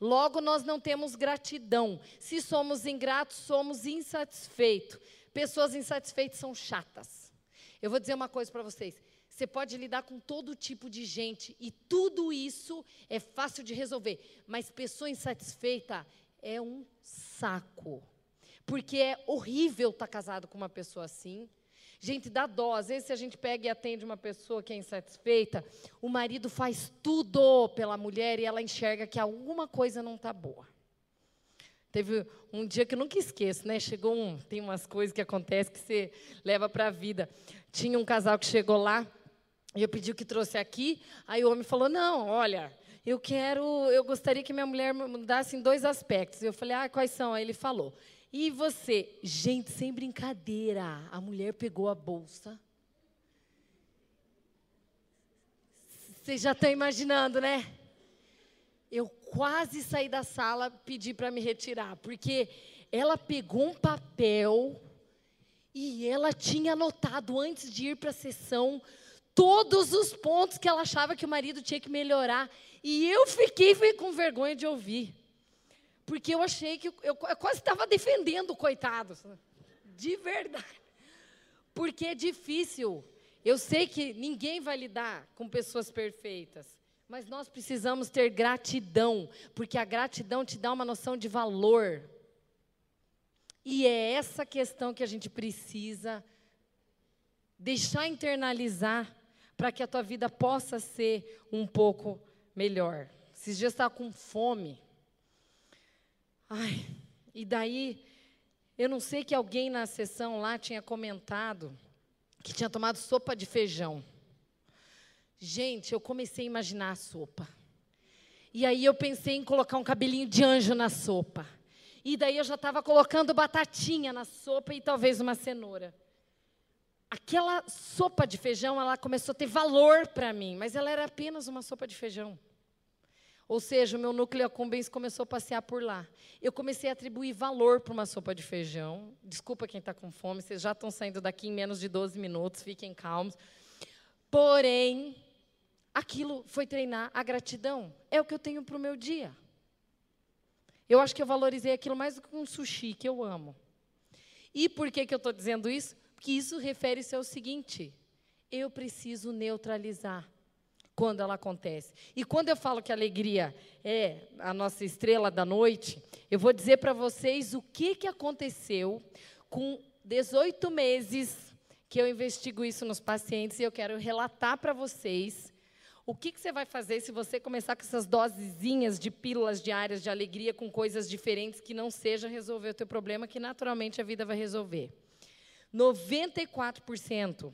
S1: logo nós não temos gratidão. Se somos ingratos, somos insatisfeitos. Pessoas insatisfeitas são chatas. Eu vou dizer uma coisa para vocês. Você pode lidar com todo tipo de gente e tudo isso é fácil de resolver, mas pessoa insatisfeita é um saco porque é horrível estar tá casado com uma pessoa assim. Gente, dá dó. Às vezes, se a gente pega e atende uma pessoa que é insatisfeita, o marido faz tudo pela mulher e ela enxerga que alguma coisa não está boa. Teve um dia que eu nunca esqueço, né? Chegou um. Tem umas coisas que acontecem que você leva para a vida. Tinha um casal que chegou lá e eu pedi o que trouxe aqui. Aí o homem falou: Não, olha, eu quero, eu gostaria que minha mulher mudasse em dois aspectos. Eu falei: Ah, quais são? Aí ele falou: e você, gente, sem brincadeira, a mulher pegou a bolsa. Vocês já estão imaginando, né? Eu quase saí da sala, pedi para me retirar, porque ela pegou um papel e ela tinha anotado antes de ir para a sessão todos os pontos que ela achava que o marido tinha que melhorar. E eu fiquei com vergonha de ouvir. Porque eu achei que eu, eu quase estava defendendo o coitado. De verdade. Porque é difícil. Eu sei que ninguém vai lidar com pessoas perfeitas. Mas nós precisamos ter gratidão. Porque a gratidão te dá uma noção de valor. E é essa questão que a gente precisa deixar internalizar para que a tua vida possa ser um pouco melhor. Esses dias estava com fome. Ai, e daí, eu não sei que alguém na sessão lá tinha comentado que tinha tomado sopa de feijão. Gente, eu comecei a imaginar a sopa. E aí eu pensei em colocar um cabelinho de anjo na sopa. E daí eu já estava colocando batatinha na sopa e talvez uma cenoura. Aquela sopa de feijão, ela começou a ter valor para mim, mas ela era apenas uma sopa de feijão. Ou seja, o meu núcleo accumbens começou a passear por lá. Eu comecei a atribuir valor para uma sopa de feijão. Desculpa quem está com fome, vocês já estão saindo daqui em menos de 12 minutos, fiquem calmos. Porém, aquilo foi treinar a gratidão. É o que eu tenho para o meu dia. Eu acho que eu valorizei aquilo mais do que um sushi, que eu amo. E por que, que eu estou dizendo isso? Porque isso refere-se ao seguinte: eu preciso neutralizar quando ela acontece. E quando eu falo que a alegria é a nossa estrela da noite, eu vou dizer para vocês o que, que aconteceu com 18 meses que eu investigo isso nos pacientes e eu quero relatar para vocês o que, que você vai fazer se você começar com essas dosezinhas de pílulas diárias de alegria com coisas diferentes que não seja resolver o teu problema, que naturalmente a vida vai resolver. 94%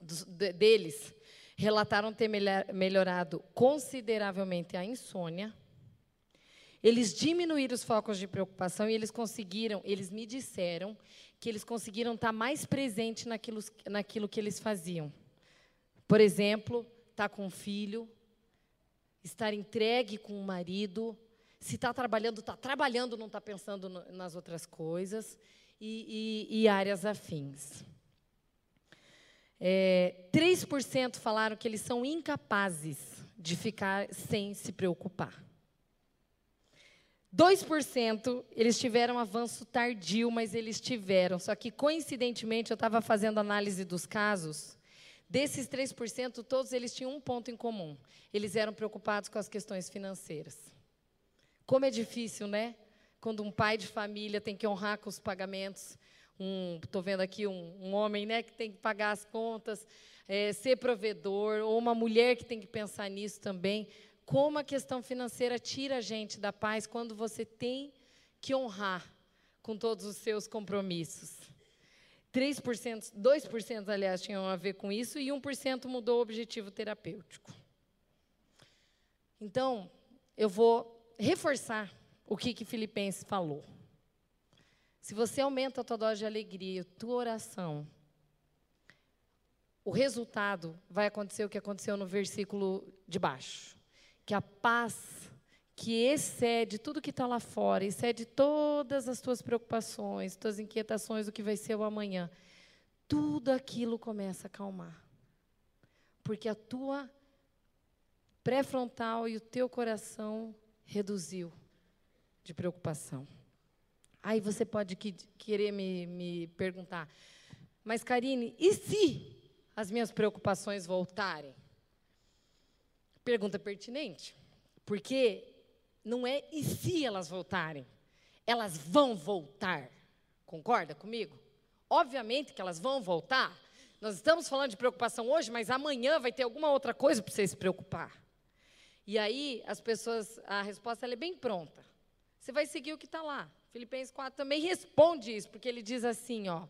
S1: dos, deles relataram ter melhorado consideravelmente a insônia. Eles diminuíram os focos de preocupação e eles conseguiram, eles me disseram que eles conseguiram estar mais presente naquilo, naquilo que eles faziam. Por exemplo, estar com o filho, estar entregue com o marido, se está trabalhando, está trabalhando, não está pensando nas outras coisas, e, e, e áreas afins. É, 3% falaram que eles são incapazes de ficar sem se preocupar. 2% eles tiveram avanço tardio, mas eles tiveram. Só que, coincidentemente, eu estava fazendo análise dos casos. Desses 3%, todos eles tinham um ponto em comum. Eles eram preocupados com as questões financeiras. Como é difícil, né? Quando um pai de família tem que honrar com os pagamentos um, estou vendo aqui um, um, homem, né, que tem que pagar as contas, é, ser provedor, ou uma mulher que tem que pensar nisso também. Como a questão financeira tira a gente da paz quando você tem que honrar com todos os seus compromissos. 3%, 2%, aliás, tinham a ver com isso, e 1% mudou o objetivo terapêutico. Então, eu vou reforçar o que, que Filipenses falou. Se você aumenta a tua dose de alegria, a tua oração, o resultado vai acontecer o que aconteceu no versículo de baixo. Que a paz que excede tudo que está lá fora, excede todas as tuas preocupações, tuas inquietações do que vai ser o amanhã, tudo aquilo começa a acalmar. Porque a tua pré-frontal e o teu coração reduziu de preocupação. Aí você pode que, querer me, me perguntar, mas Karine, e se as minhas preocupações voltarem? Pergunta pertinente, porque não é e se elas voltarem, elas vão voltar. Concorda comigo? Obviamente que elas vão voltar. Nós estamos falando de preocupação hoje, mas amanhã vai ter alguma outra coisa para você se preocupar. E aí, as pessoas, a resposta é bem pronta. Você vai seguir o que está lá. Filipenses 4 também responde isso, porque ele diz assim, ó,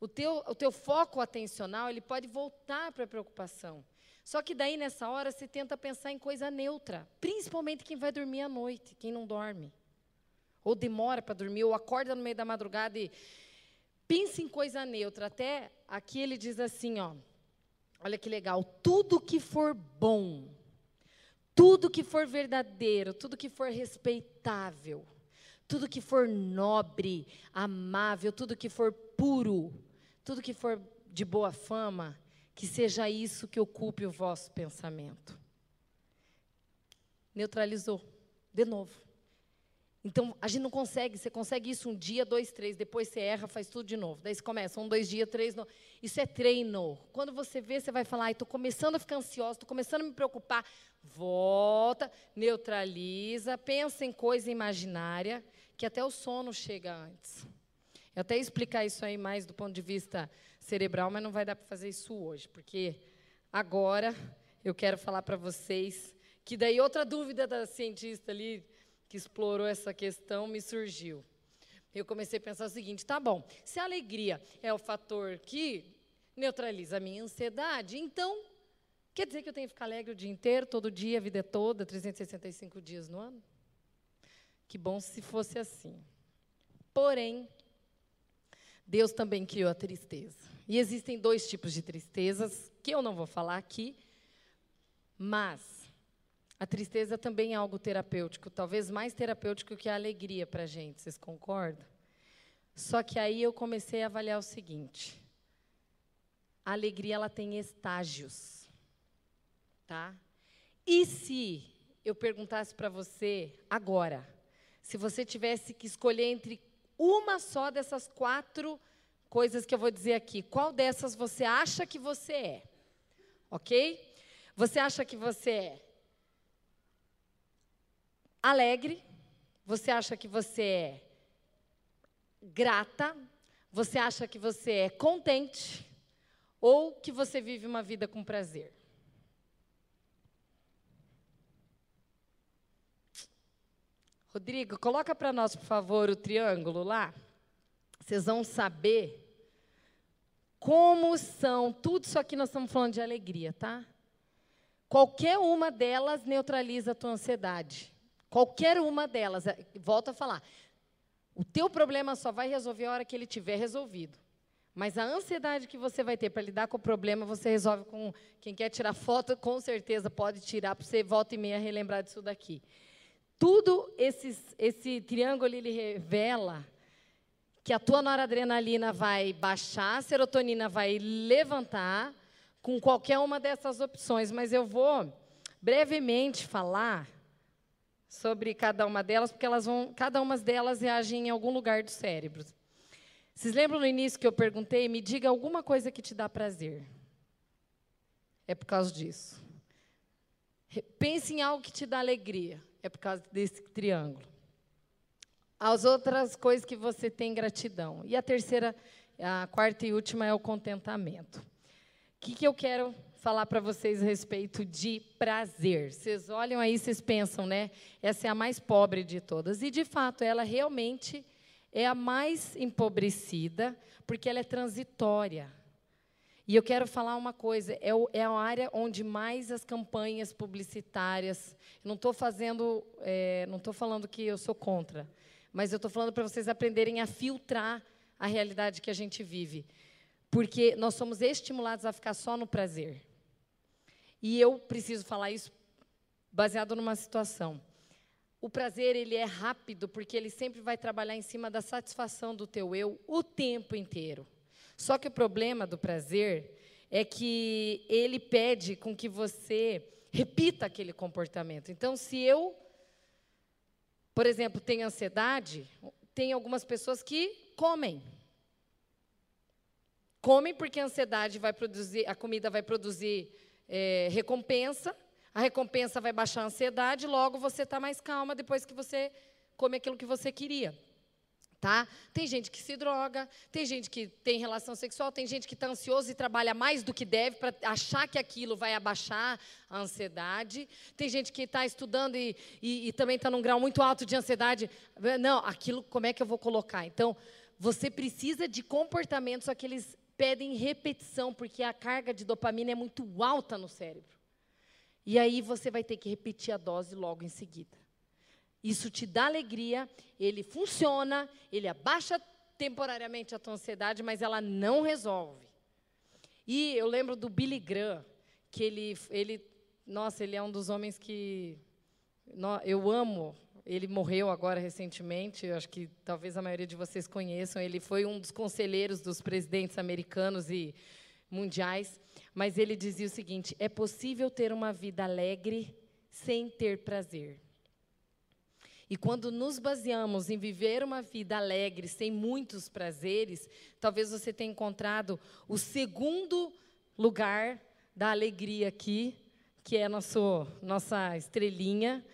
S1: o teu, o teu foco atencional, ele pode voltar para a preocupação. Só que daí, nessa hora, você tenta pensar em coisa neutra, principalmente quem vai dormir à noite, quem não dorme. Ou demora para dormir, ou acorda no meio da madrugada e pensa em coisa neutra. Até aqui ele diz assim, ó, olha que legal, tudo que for bom, tudo que for verdadeiro, tudo que for respeitável, tudo que for nobre, amável, tudo que for puro, tudo que for de boa fama, que seja isso que ocupe o vosso pensamento. Neutralizou, de novo. Então, a gente não consegue, você consegue isso um dia, dois, três, depois você erra, faz tudo de novo. Daí você começa, um, dois dias, três, no... isso é treino. Quando você vê, você vai falar, estou começando a ficar ansiosa, estou começando a me preocupar. Volta, neutraliza, pensa em coisa imaginária, que até o sono chega antes. Eu até explicar isso aí mais do ponto de vista cerebral, mas não vai dar para fazer isso hoje, porque agora eu quero falar para vocês que daí outra dúvida da cientista ali que explorou essa questão me surgiu. Eu comecei a pensar o seguinte: tá bom, se a alegria é o fator que neutraliza a minha ansiedade, então Quer dizer que eu tenho que ficar alegre o dia inteiro, todo dia, a vida toda, 365 dias no ano? Que bom se fosse assim. Porém, Deus também criou a tristeza. E existem dois tipos de tristezas, que eu não vou falar aqui, mas a tristeza também é algo terapêutico, talvez mais terapêutico que a alegria para a gente, vocês concordam? Só que aí eu comecei a avaliar o seguinte: a alegria ela tem estágios, tá? E se eu perguntasse para você agora, se você tivesse que escolher entre uma só dessas quatro coisas que eu vou dizer aqui, qual dessas você acha que você é? Ok? Você acha que você é alegre? Você acha que você é grata? Você acha que você é contente? Ou que você vive uma vida com prazer? Rodrigo, coloca para nós, por favor, o triângulo lá. Vocês vão saber como são. Tudo isso aqui nós estamos falando de alegria, tá? Qualquer uma delas neutraliza a tua ansiedade. Qualquer uma delas. É, volto a falar. O teu problema só vai resolver a hora que ele tiver resolvido. Mas a ansiedade que você vai ter para lidar com o problema, você resolve com quem quer tirar foto, com certeza pode tirar para você volta e meia relembrar disso daqui. Tudo esses, esse triângulo ele revela que a tua noradrenalina vai baixar, a serotonina vai levantar com qualquer uma dessas opções, mas eu vou brevemente falar sobre cada uma delas, porque elas vão, cada uma delas reagem em algum lugar do cérebro. Vocês lembram no início que eu perguntei, me diga alguma coisa que te dá prazer? É por causa disso. Pense em algo que te dá alegria é por causa desse triângulo. As outras coisas que você tem gratidão. E a terceira, a quarta e última é o contentamento. O que, que eu quero falar para vocês a respeito de prazer? Vocês olham aí, vocês pensam, né? Essa é a mais pobre de todas. E, de fato, ela realmente é a mais empobrecida, porque ela é transitória. E eu quero falar uma coisa: é, é a área onde mais as campanhas publicitárias. Não estou fazendo, é, não estou falando que eu sou contra, mas eu estou falando para vocês aprenderem a filtrar a realidade que a gente vive, porque nós somos estimulados a ficar só no prazer. E eu preciso falar isso baseado numa situação. O prazer ele é rápido porque ele sempre vai trabalhar em cima da satisfação do teu eu o tempo inteiro. Só que o problema do prazer é que ele pede com que você repita aquele comportamento. Então, se eu, por exemplo, tenho ansiedade, tem algumas pessoas que comem. Comem porque a ansiedade vai produzir, a comida vai produzir é, recompensa, a recompensa vai baixar a ansiedade, logo você está mais calma depois que você come aquilo que você queria. Tá? Tem gente que se droga, tem gente que tem relação sexual, tem gente que está ansioso e trabalha mais do que deve para achar que aquilo vai abaixar a ansiedade. Tem gente que está estudando e, e, e também está num grau muito alto de ansiedade. Não, aquilo, como é que eu vou colocar? Então, você precisa de comportamentos, só que eles pedem repetição, porque a carga de dopamina é muito alta no cérebro. E aí você vai ter que repetir a dose logo em seguida. Isso te dá alegria, ele funciona, ele abaixa temporariamente a tua ansiedade, mas ela não resolve. E eu lembro do Billy Graham, que ele, ele nossa, ele é um dos homens que eu amo. Ele morreu agora recentemente, acho que talvez a maioria de vocês conheçam. Ele foi um dos conselheiros dos presidentes americanos e mundiais, mas ele dizia o seguinte: é possível ter uma vida alegre sem ter prazer. E quando nos baseamos em viver uma vida alegre, sem muitos prazeres, talvez você tenha encontrado o segundo lugar da alegria aqui, que é nosso, nossa estrelinha.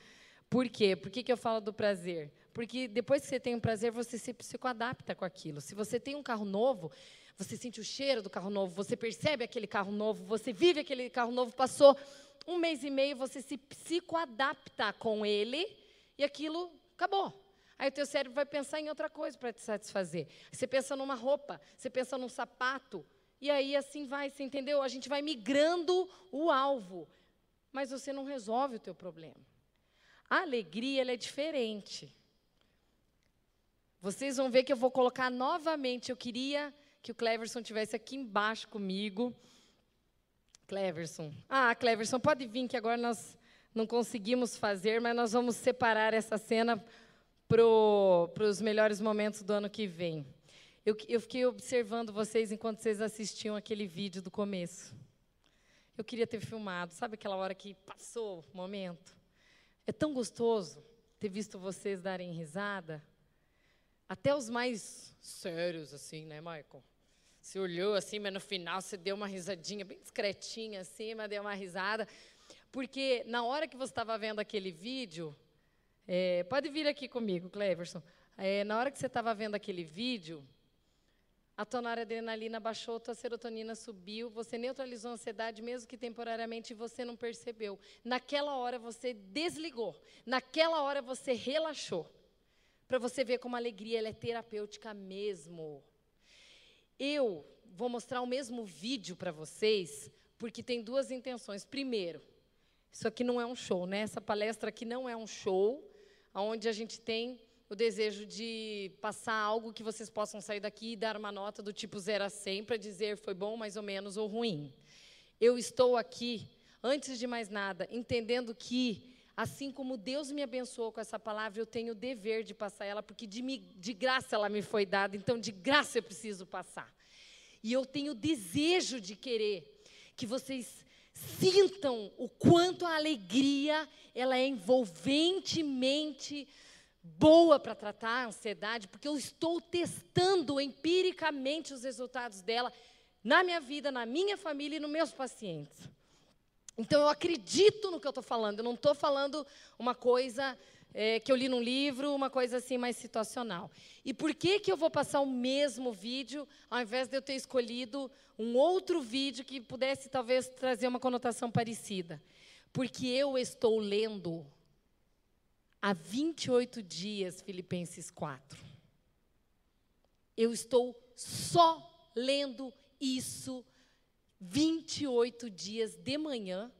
S1: Por quê? Por que, que eu falo do prazer? Porque depois que você tem um prazer, você se psicoadapta com aquilo. Se você tem um carro novo, você sente o cheiro do carro novo, você percebe aquele carro novo, você vive aquele carro novo, passou um mês e meio, você se psicoadapta com ele e aquilo acabou. Aí o teu cérebro vai pensar em outra coisa para te satisfazer. Você pensa numa roupa, você pensa num sapato, E aí assim vai, você entendeu? A gente vai migrando o alvo, mas você não resolve o teu problema. A alegria ela é diferente. Vocês vão ver que eu vou colocar novamente. Eu queria que o Cleverson tivesse aqui embaixo comigo. Cleverson. Ah, Cleverson, pode vir que agora nós não conseguimos fazer, mas nós vamos separar essa cena para os melhores momentos do ano que vem. Eu, eu fiquei observando vocês enquanto vocês assistiam aquele vídeo do começo. Eu queria ter filmado, sabe aquela hora que passou o momento? É tão gostoso ter visto vocês darem risada. Até os mais sérios, assim, né, Michael? Você olhou assim, mas no final você deu uma risadinha bem discretinha assim, mas deu uma risada. Porque na hora que você estava vendo aquele vídeo, é, pode vir aqui comigo, Cleverson. É, na hora que você estava vendo aquele vídeo, a tua adrenalina baixou, a tua serotonina subiu, você neutralizou a ansiedade, mesmo que temporariamente você não percebeu. Naquela hora você desligou, naquela hora você relaxou. Para você ver como a alegria é terapêutica mesmo. Eu vou mostrar o mesmo vídeo para vocês, porque tem duas intenções. Primeiro, isso aqui não é um show, né? Essa palestra aqui não é um show, onde a gente tem o desejo de passar algo que vocês possam sair daqui e dar uma nota do tipo 0 a 100 para dizer foi bom, mais ou menos, ou ruim. Eu estou aqui, antes de mais nada, entendendo que, assim como Deus me abençoou com essa palavra, eu tenho o dever de passar ela, porque de, de graça ela me foi dada, então de graça eu preciso passar. E eu tenho o desejo de querer que vocês sintam o quanto a alegria ela é envolventemente boa para tratar a ansiedade, porque eu estou testando empiricamente os resultados dela na minha vida, na minha família e nos meus pacientes. Então eu acredito no que eu estou falando, eu não estou falando uma coisa é, que eu li num livro, uma coisa assim mais situacional. E por que, que eu vou passar o mesmo vídeo, ao invés de eu ter escolhido um outro vídeo que pudesse talvez trazer uma conotação parecida? Porque eu estou lendo há 28 dias, Filipenses 4. Eu estou só lendo isso 28 dias de manhã,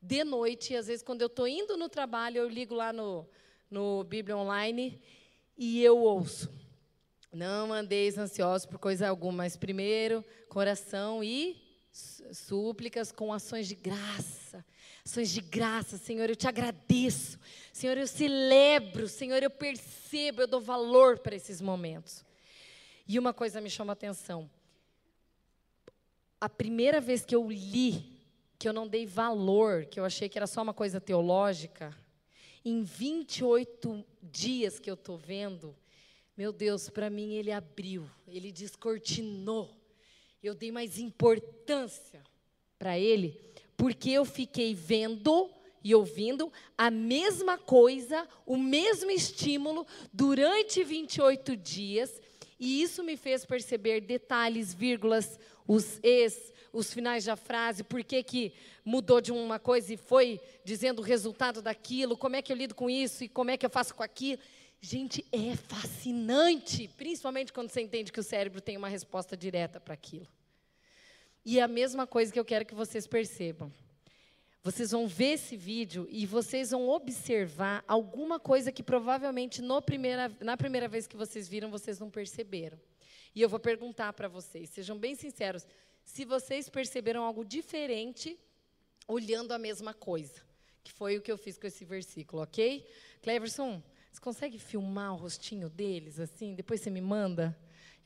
S1: de noite, e às vezes quando eu estou indo no trabalho, eu ligo lá no, no Bíblia Online e eu ouço. Não andeis ansiosos por coisa alguma, mas primeiro, coração e súplicas com ações de graça. Ações de graça, Senhor, eu te agradeço. Senhor, eu celebro. Senhor, eu percebo, eu dou valor para esses momentos. E uma coisa me chama a atenção. A primeira vez que eu li, que eu não dei valor, que eu achei que era só uma coisa teológica, em 28 dias que eu estou vendo, meu Deus, para mim ele abriu, ele descortinou. Eu dei mais importância para ele, porque eu fiquei vendo e ouvindo a mesma coisa, o mesmo estímulo durante 28 dias, e isso me fez perceber detalhes, vírgulas, os es, os finais da frase, por que, que mudou de uma coisa e foi dizendo o resultado daquilo, como é que eu lido com isso e como é que eu faço com aquilo. Gente, é fascinante, principalmente quando você entende que o cérebro tem uma resposta direta para aquilo. E é a mesma coisa que eu quero que vocês percebam. Vocês vão ver esse vídeo e vocês vão observar alguma coisa que provavelmente primeira, na primeira vez que vocês viram, vocês não perceberam. E eu vou perguntar para vocês, sejam bem sinceros, se vocês perceberam algo diferente olhando a mesma coisa, que foi o que eu fiz com esse versículo, ok? Cleverson, você consegue filmar o rostinho deles assim? Depois você me manda?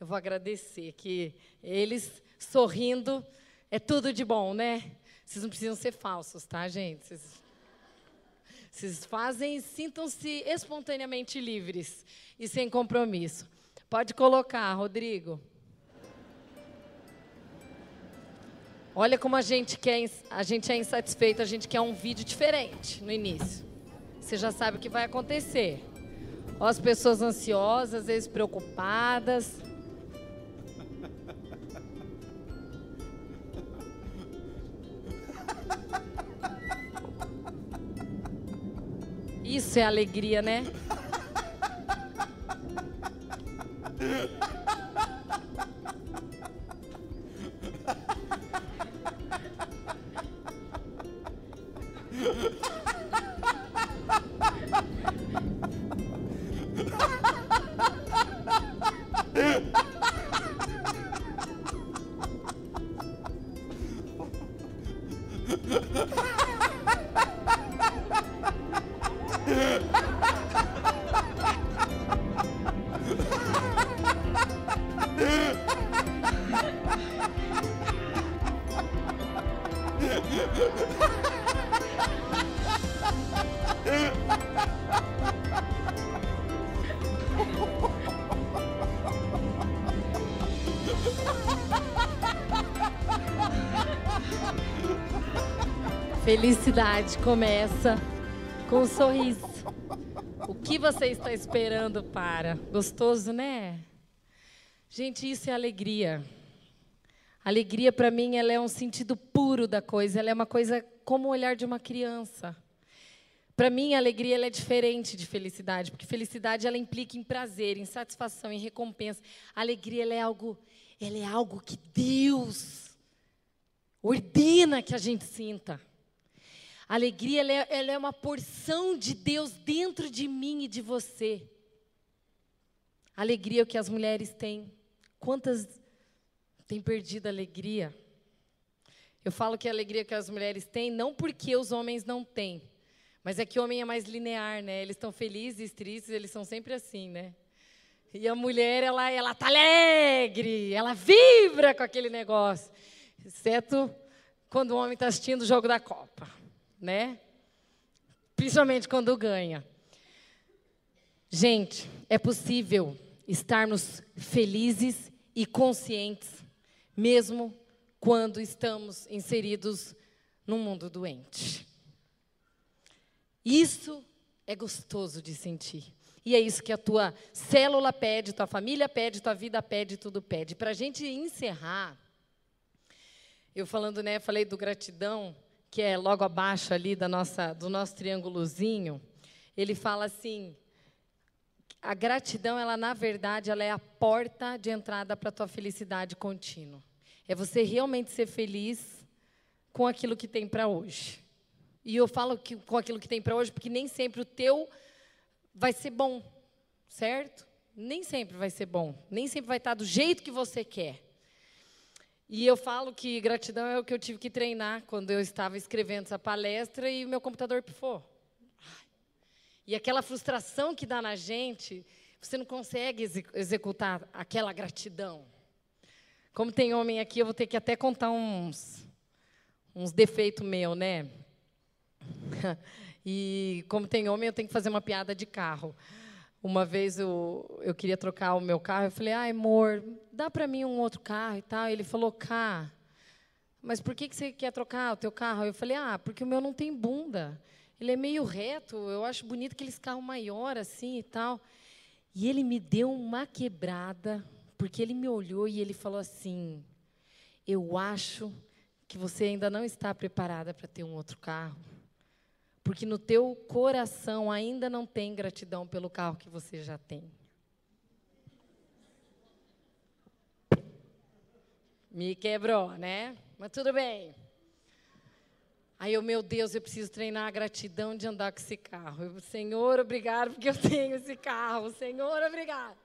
S1: Eu vou agradecer que eles sorrindo é tudo de bom, né? Vocês não precisam ser falsos, tá, gente? Vocês, vocês fazem sintam-se espontaneamente livres e sem compromisso. Pode colocar, Rodrigo. Olha como a gente quer, a gente é insatisfeito, a gente quer um vídeo diferente no início. Você já sabe o que vai acontecer. Ó, as pessoas ansiosas, às vezes preocupadas. Isso é alegria, né? Felicidade começa com um sorriso. O que você está esperando para? Gostoso, né? Gente, isso é alegria. Alegria para mim, ela é um sentido puro da coisa, ela é uma coisa como o olhar de uma criança. Para mim, a alegria ela é diferente de felicidade, porque felicidade ela implica em prazer, em satisfação, em recompensa. A alegria ela é algo, ela é algo que Deus ordena que a gente sinta. Alegria ela é, ela é uma porção de Deus dentro de mim e de você. Alegria é o que as mulheres têm. Quantas têm perdido a alegria? Eu falo que a alegria que as mulheres têm, não porque os homens não têm, mas é que o homem é mais linear, né? Eles estão felizes, tristes, eles são sempre assim, né? E a mulher, ela, ela tá alegre, ela vibra com aquele negócio. Exceto quando o homem está assistindo o jogo da Copa né? Principalmente quando ganha. Gente, é possível estarmos felizes e conscientes, mesmo quando estamos inseridos num mundo doente. Isso é gostoso de sentir. E é isso que a tua célula pede, tua família pede, tua vida pede, tudo pede. Para a gente encerrar, eu falando, né, falei do gratidão, que é logo abaixo ali da nossa, do nosso triângulozinho, ele fala assim: a gratidão, ela na verdade, ela é a porta de entrada para a tua felicidade contínua. É você realmente ser feliz com aquilo que tem para hoje. E eu falo que, com aquilo que tem para hoje, porque nem sempre o teu vai ser bom, certo? Nem sempre vai ser bom, nem sempre vai estar do jeito que você quer. E eu falo que gratidão é o que eu tive que treinar quando eu estava escrevendo essa palestra e o meu computador pifou. E aquela frustração que dá na gente, você não consegue executar aquela gratidão. Como tem homem aqui, eu vou ter que até contar uns, uns defeitos meus, né? E como tem homem, eu tenho que fazer uma piada de carro. Uma vez eu, eu queria trocar o meu carro, eu falei, ai, amor, dá para mim um outro carro e tal. Ele falou, cá, mas por que, que você quer trocar o teu carro? Eu falei, ah, porque o meu não tem bunda. Ele é meio reto, eu acho bonito aqueles carros maior assim e tal. E ele me deu uma quebrada, porque ele me olhou e ele falou assim: Eu acho que você ainda não está preparada para ter um outro carro porque no teu coração ainda não tem gratidão pelo carro que você já tem. Me quebrou, né? Mas tudo bem. Aí eu, meu Deus, eu preciso treinar a gratidão de andar com esse carro. Eu, Senhor, obrigado porque eu tenho esse carro. Senhor, obrigado.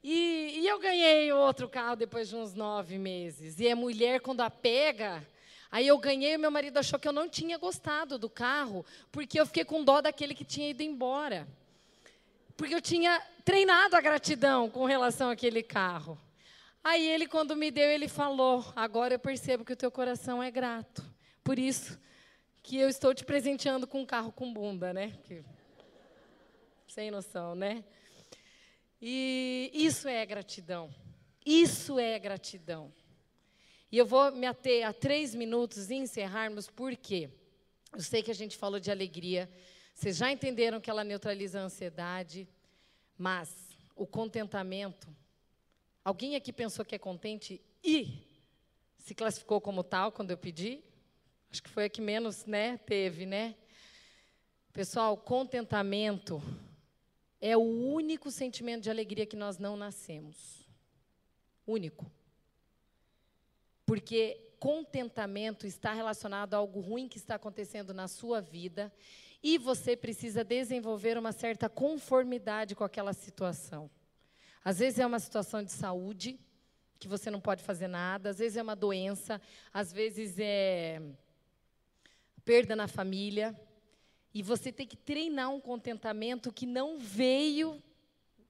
S1: E, e eu ganhei outro carro depois de uns nove meses. E a mulher, quando a pega, Aí eu ganhei e meu marido achou que eu não tinha gostado do carro, porque eu fiquei com dó daquele que tinha ido embora. Porque eu tinha treinado a gratidão com relação àquele carro. Aí ele, quando me deu, ele falou: Agora eu percebo que o teu coração é grato. Por isso que eu estou te presenteando com um carro com bunda, né? Que... Sem noção, né? E isso é gratidão. Isso é gratidão. E eu vou me ater a três minutos e encerrarmos, porque eu sei que a gente falou de alegria, vocês já entenderam que ela neutraliza a ansiedade, mas o contentamento. Alguém aqui pensou que é contente e se classificou como tal quando eu pedi? Acho que foi a que menos né, teve, né? Pessoal, contentamento é o único sentimento de alegria que nós não nascemos. Único. Porque contentamento está relacionado a algo ruim que está acontecendo na sua vida e você precisa desenvolver uma certa conformidade com aquela situação. Às vezes é uma situação de saúde, que você não pode fazer nada, às vezes é uma doença, às vezes é perda na família. E você tem que treinar um contentamento que não veio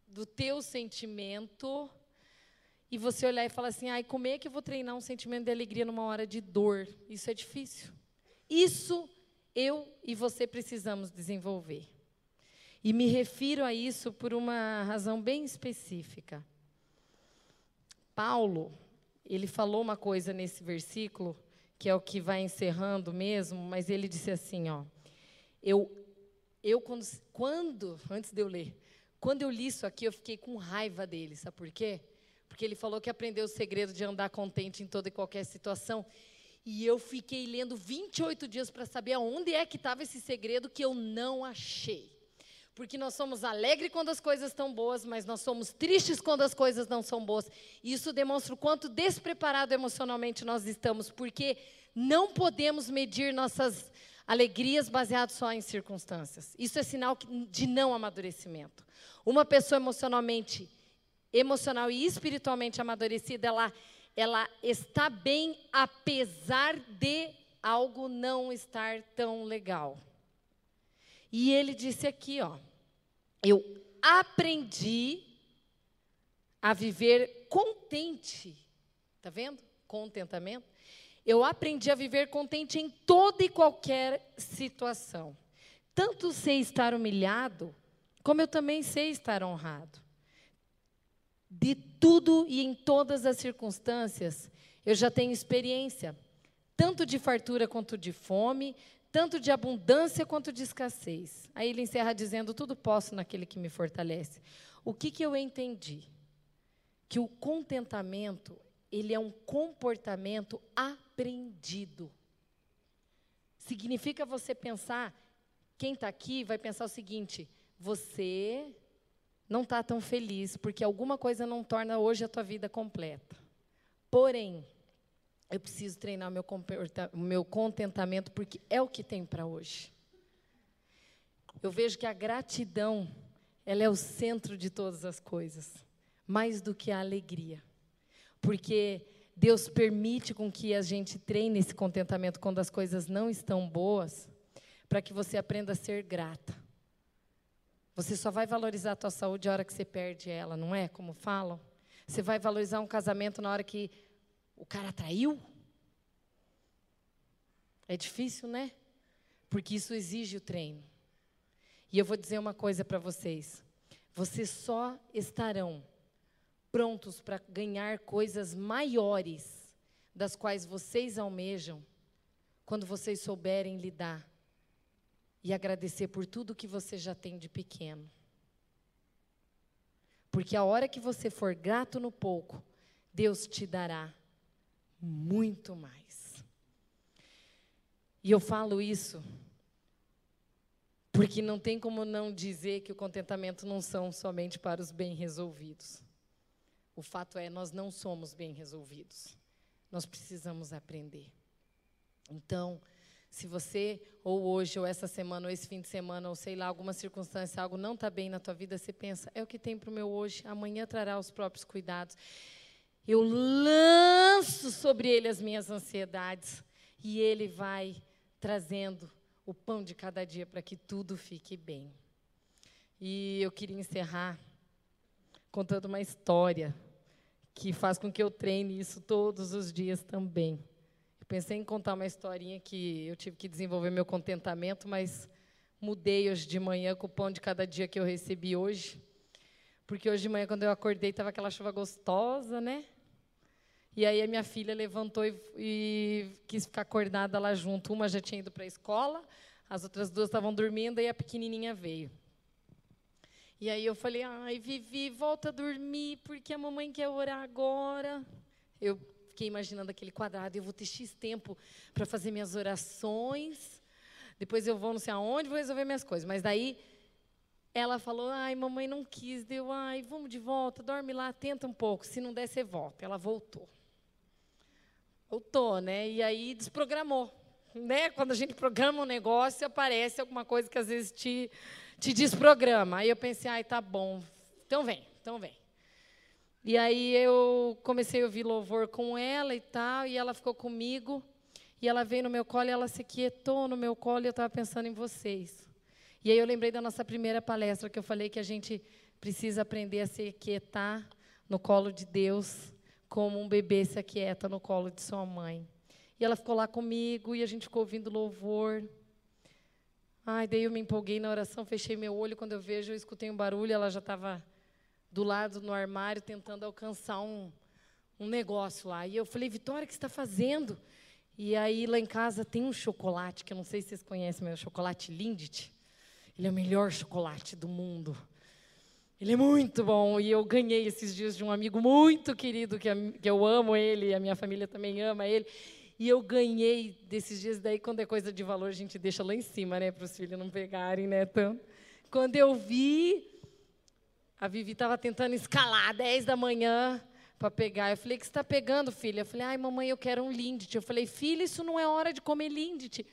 S1: do teu sentimento e você olhar e falar assim: ai, como é que eu vou treinar um sentimento de alegria numa hora de dor? Isso é difícil. Isso eu e você precisamos desenvolver. E me refiro a isso por uma razão bem específica. Paulo, ele falou uma coisa nesse versículo, que é o que vai encerrando mesmo, mas ele disse assim, ó: Eu eu quando, quando antes de eu ler, quando eu li isso aqui, eu fiquei com raiva dele, sabe por quê? Porque ele falou que aprendeu o segredo de andar contente em toda e qualquer situação. E eu fiquei lendo 28 dias para saber aonde é que estava esse segredo que eu não achei. Porque nós somos alegres quando as coisas estão boas, mas nós somos tristes quando as coisas não são boas. E isso demonstra o quanto despreparado emocionalmente nós estamos, porque não podemos medir nossas alegrias baseadas só em circunstâncias. Isso é sinal de não amadurecimento. Uma pessoa emocionalmente, emocional e espiritualmente amadurecida, ela, ela está bem apesar de algo não estar tão legal. E ele disse aqui, ó, eu aprendi a viver contente. Tá vendo? Contentamento. Eu aprendi a viver contente em toda e qualquer situação. Tanto sei estar humilhado, como eu também sei estar honrado. De tudo e em todas as circunstâncias, eu já tenho experiência, tanto de fartura quanto de fome, tanto de abundância quanto de escassez. Aí ele encerra dizendo: Tudo posso naquele que me fortalece. O que, que eu entendi? Que o contentamento, ele é um comportamento aprendido. Significa você pensar, quem está aqui vai pensar o seguinte: você não está tão feliz porque alguma coisa não torna hoje a tua vida completa. Porém, eu preciso treinar meu, meu contentamento porque é o que tem para hoje. Eu vejo que a gratidão, ela é o centro de todas as coisas, mais do que a alegria. Porque Deus permite com que a gente treine esse contentamento quando as coisas não estão boas, para que você aprenda a ser grata. Você só vai valorizar a tua saúde a hora que você perde ela, não é? Como falam. Você vai valorizar um casamento na hora que o cara traiu. É difícil, né? Porque isso exige o treino. E eu vou dizer uma coisa para vocês: vocês só estarão prontos para ganhar coisas maiores das quais vocês almejam quando vocês souberem lidar e agradecer por tudo que você já tem de pequeno. Porque a hora que você for grato no pouco, Deus te dará muito mais. E eu falo isso porque não tem como não dizer que o contentamento não são somente para os bem resolvidos. O fato é, nós não somos bem resolvidos. Nós precisamos aprender. Então, se você, ou hoje, ou essa semana, ou esse fim de semana, ou sei lá, alguma circunstância, algo não está bem na tua vida, você pensa, é o que tem para o meu hoje, amanhã trará os próprios cuidados. Eu lanço sobre ele as minhas ansiedades, e ele vai trazendo o pão de cada dia para que tudo fique bem. E eu queria encerrar contando uma história que faz com que eu treine isso todos os dias também. Pensei em contar uma historinha que eu tive que desenvolver meu contentamento, mas mudei hoje de manhã com o pão de cada dia que eu recebi hoje. Porque hoje de manhã, quando eu acordei, estava aquela chuva gostosa, né? E aí a minha filha levantou e, e, quis ficar acordada lá junto. Uma já tinha ido para a escola, as outras duas estavam dormindo e a pequenininha veio. E aí eu falei, ai, Vivi, volta a dormir, porque a mamãe quer orar agora. Eu fiquei imaginando aquele quadrado, eu vou ter X tempo para fazer minhas orações, depois eu vou não sei aonde, vou resolver minhas coisas. Mas daí ela falou, ai, mamãe não quis, deu, ai, vamos de volta, dorme lá, tenta um pouco, se não der, você volta. Ela voltou. Voltou, né? E aí desprogramou. Né? Quando a gente programa um negócio, aparece alguma coisa que às vezes te, te desprograma. Aí eu pensei, ai, tá bom, então vem, então vem. E aí eu comecei a ouvir louvor com ela e tal, e ela ficou comigo. E ela veio no meu colo e ela se quietou no meu colo e eu estava pensando em vocês. E aí eu lembrei da nossa primeira palestra que eu falei que a gente precisa aprender a se quietar no colo de Deus, como um bebê se aquieta no colo de sua mãe. E ela ficou lá comigo e a gente ficou ouvindo louvor. Ai, daí eu me empolguei na oração, fechei meu olho. Quando eu vejo, eu escutei um barulho. Ela já estava do lado no armário, tentando alcançar um, um negócio lá. E eu falei, Vitória, o que você está fazendo? E aí, lá em casa, tem um chocolate, que eu não sei se vocês conhecem, mas é o chocolate Lindt. Ele é o melhor chocolate do mundo. Ele é muito bom. E eu ganhei esses dias de um amigo muito querido, que, eu amo ele, a minha família também ama ele. E eu ganhei desses dias daí, quando é coisa de valor, a gente deixa lá em cima, né? Para os filhos não pegarem, né? Então, quando eu vi, a Vivi estava tentando escalar, 10 da manhã, para pegar. Eu falei, o que você está pegando, filha? Eu falei, ai, mamãe, eu quero um Lindt. Eu falei, filha, isso não é hora de comer Lindt.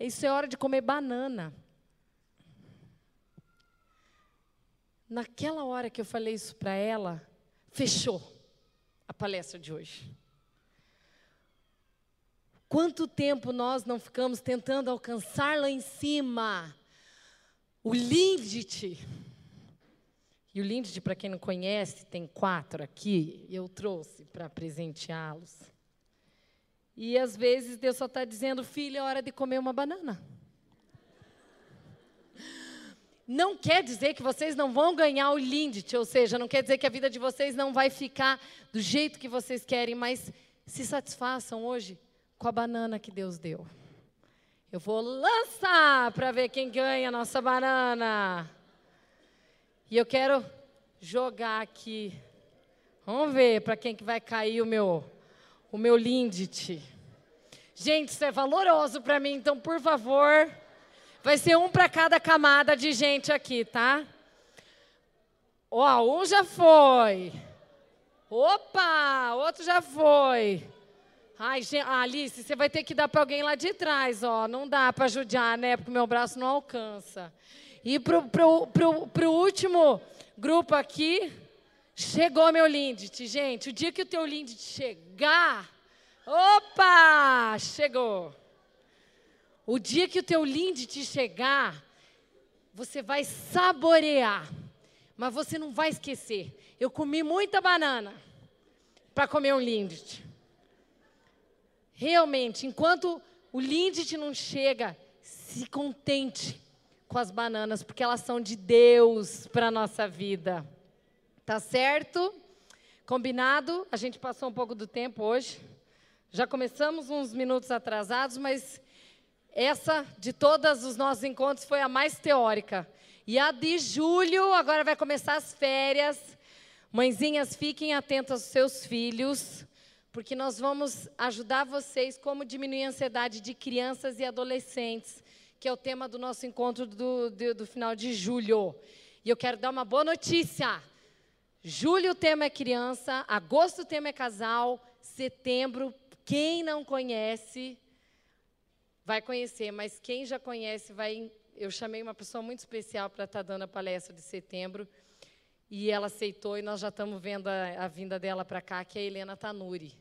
S1: Isso é hora de comer banana. Naquela hora que eu falei isso para ela, fechou a palestra de hoje. Quanto tempo nós não ficamos tentando alcançar lá em cima o Lindt? E o Lindt, para quem não conhece, tem quatro aqui, eu trouxe para presenteá-los. E às vezes Deus só está dizendo, filho, é hora de comer uma banana. Não quer dizer que vocês não vão ganhar o Lindt, ou seja, não quer dizer que a vida de vocês não vai ficar do jeito que vocês querem, mas se satisfaçam hoje com a banana que Deus deu. Eu vou lançar para ver quem ganha a nossa banana. E eu quero jogar aqui. Vamos ver para quem que vai cair o meu o meu Lindt. Gente, isso é valoroso para mim, então por favor, vai ser um para cada camada de gente aqui, tá? Ó, um já foi. Opa, outro já foi. Ai, gente, Alice, você vai ter que dar para alguém lá de trás, ó. Não dá para judiar, né? Porque meu braço não alcança. E pro, pro, pro, pro último grupo aqui, chegou meu Lindt. Gente, o dia que o teu Lindt chegar, opa, chegou. O dia que o teu Lindt chegar, você vai saborear, mas você não vai esquecer. Eu comi muita banana para comer um Lindt. Realmente, enquanto o Lindt não chega, se contente com as bananas, porque elas são de Deus para a nossa vida. Tá certo? Combinado? A gente passou um pouco do tempo hoje. Já começamos uns minutos atrasados, mas essa de todas os nossos encontros foi a mais teórica. E a de julho, agora vai começar as férias. Mãezinhas, fiquem atentas aos seus filhos porque nós vamos ajudar vocês como diminuir a ansiedade de crianças e adolescentes, que é o tema do nosso encontro do, do, do final de julho. E eu quero dar uma boa notícia. Julho o tema é criança, agosto o tema é casal, setembro, quem não conhece, vai conhecer, mas quem já conhece vai. Eu chamei uma pessoa muito especial para estar tá dando a palestra de setembro e ela aceitou e nós já estamos vendo a, a vinda dela para cá, que é a Helena Tanuri.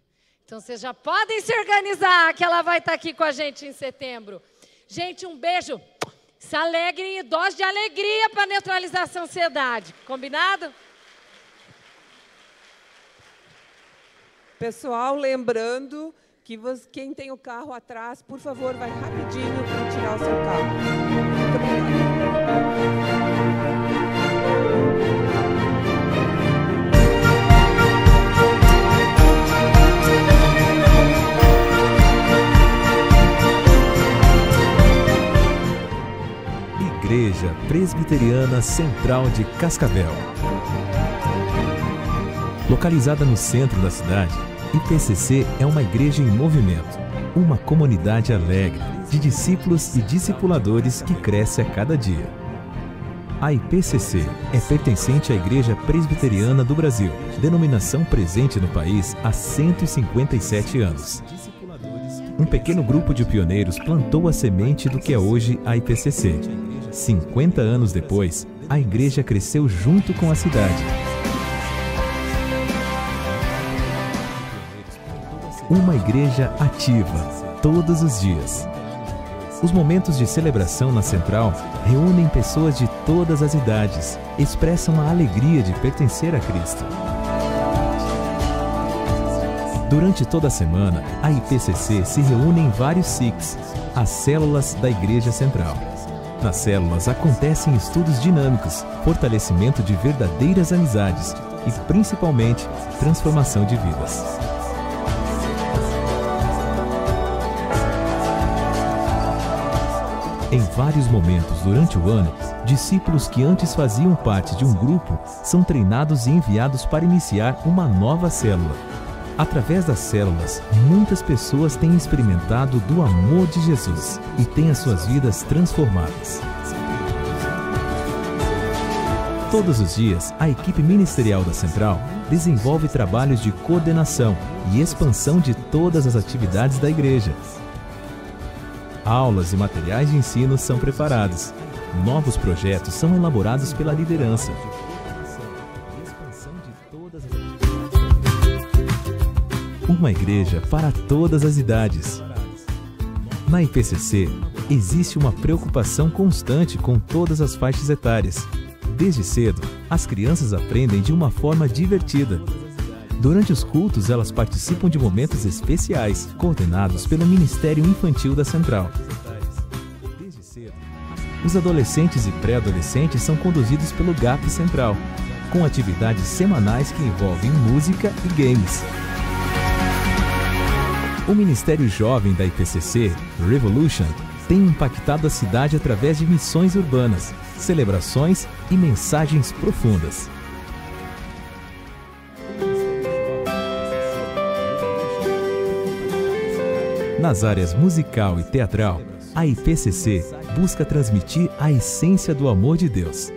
S1: Então vocês já podem se organizar, que ela vai estar aqui com a gente em setembro. Gente, um beijo. Se alegrem e dose de alegria para neutralizar essa ansiedade. Combinado?
S2: Pessoal, lembrando que você, quem tem o carro atrás, por favor, vai rapidinho para tirar o seu carro. Muito obrigada.
S3: Igreja Presbiteriana Central de Cascavel. Localizada no centro da cidade, IPCC é uma igreja em movimento, uma comunidade alegre de discípulos e discipuladores que cresce a cada dia. A IPCC é pertencente à Igreja Presbiteriana do Brasil, denominação presente no país há 157 anos. Um pequeno grupo de pioneiros plantou a semente do que é hoje a IPCC 50 anos depois, a igreja cresceu junto com a cidade. Uma igreja ativa, todos os dias. Os momentos de celebração na Central reúnem pessoas de todas as idades, expressam a alegria de pertencer a Cristo. Durante toda a semana, a IPCC se reúne em vários SICs, as células da Igreja Central. Nas células acontecem estudos dinâmicos, fortalecimento de verdadeiras amizades e, principalmente, transformação de vidas. Em vários momentos durante o ano, discípulos que antes faziam parte de um grupo são treinados e enviados para iniciar uma nova célula Através das células, muitas pessoas têm experimentado do amor de Jesus e têm as suas vidas transformadas. Todos os dias, a equipe ministerial da Central desenvolve trabalhos de coordenação e expansão de todas as atividades da igreja. Aulas e materiais de ensino são preparados. Novos projetos são elaborados pela liderança uma igreja para todas as idades. Na IPCC, existe uma preocupação constante com todas as faixas etárias. Desde cedo, as crianças aprendem de uma forma divertida. Durante os cultos, elas participam de momentos especiais, coordenados pelo Ministério Infantil da Central. Os adolescentes e pré-adolescentes são conduzidos pelo GAP Central, com atividades semanais que envolvem música e games. O Ministério Jovem da IPCC, Revolution, tem impactado a cidade através de missões urbanas, celebrações e mensagens profundas. Nas áreas musical e teatral, a IPCC busca transmitir a essência do amor de Deus,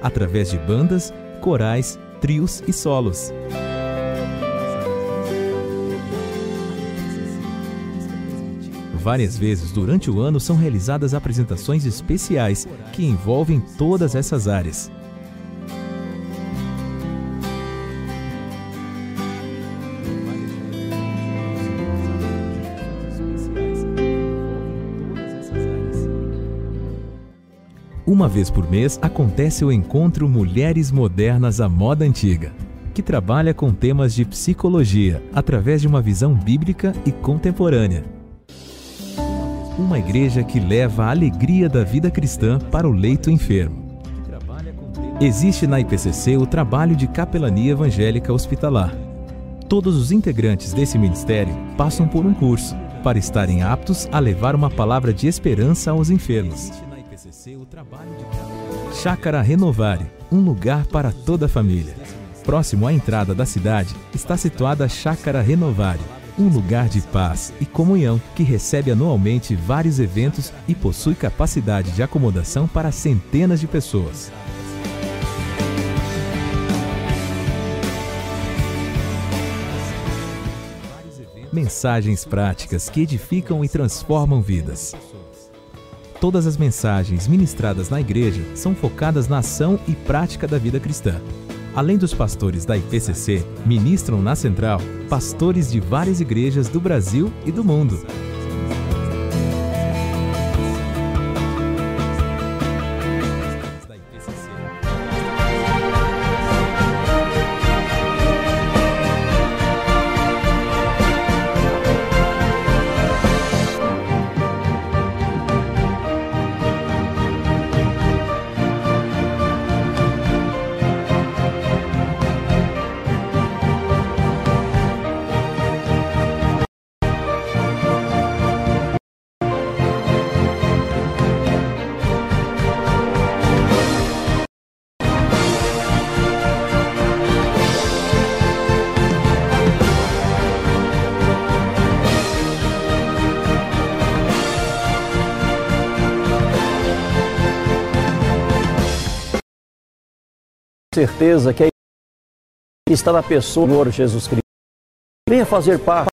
S3: através de bandas, corais, trios e solos. Várias vezes durante o ano são realizadas apresentações especiais que envolvem todas essas áreas. Uma vez por mês acontece o encontro Mulheres Modernas à Moda Antiga, que trabalha com temas de psicologia através de uma visão bíblica e contemporânea uma igreja que leva a alegria da vida cristã para o leito enfermo. Existe na IPCC o trabalho de capelania evangélica hospitalar. Todos os integrantes desse ministério passam por um curso para estarem aptos a levar uma palavra de esperança aos enfermos. Chácara Renovare, um lugar para toda a família. Próximo à entrada da cidade está situada a Chácara Renovare, um lugar de paz e comunhão que recebe anualmente vários eventos e possui capacidade de acomodação para centenas de pessoas. Mensagens práticas que edificam e transformam vidas. Todas as mensagens ministradas na igreja são focadas na ação e prática da vida cristã. Além dos pastores da IPCC, ministram na central pastores de várias igrejas do Brasil e do mundo.
S4: Certeza que está na pessoa do Senhor Jesus Cristo. Venha fazer parte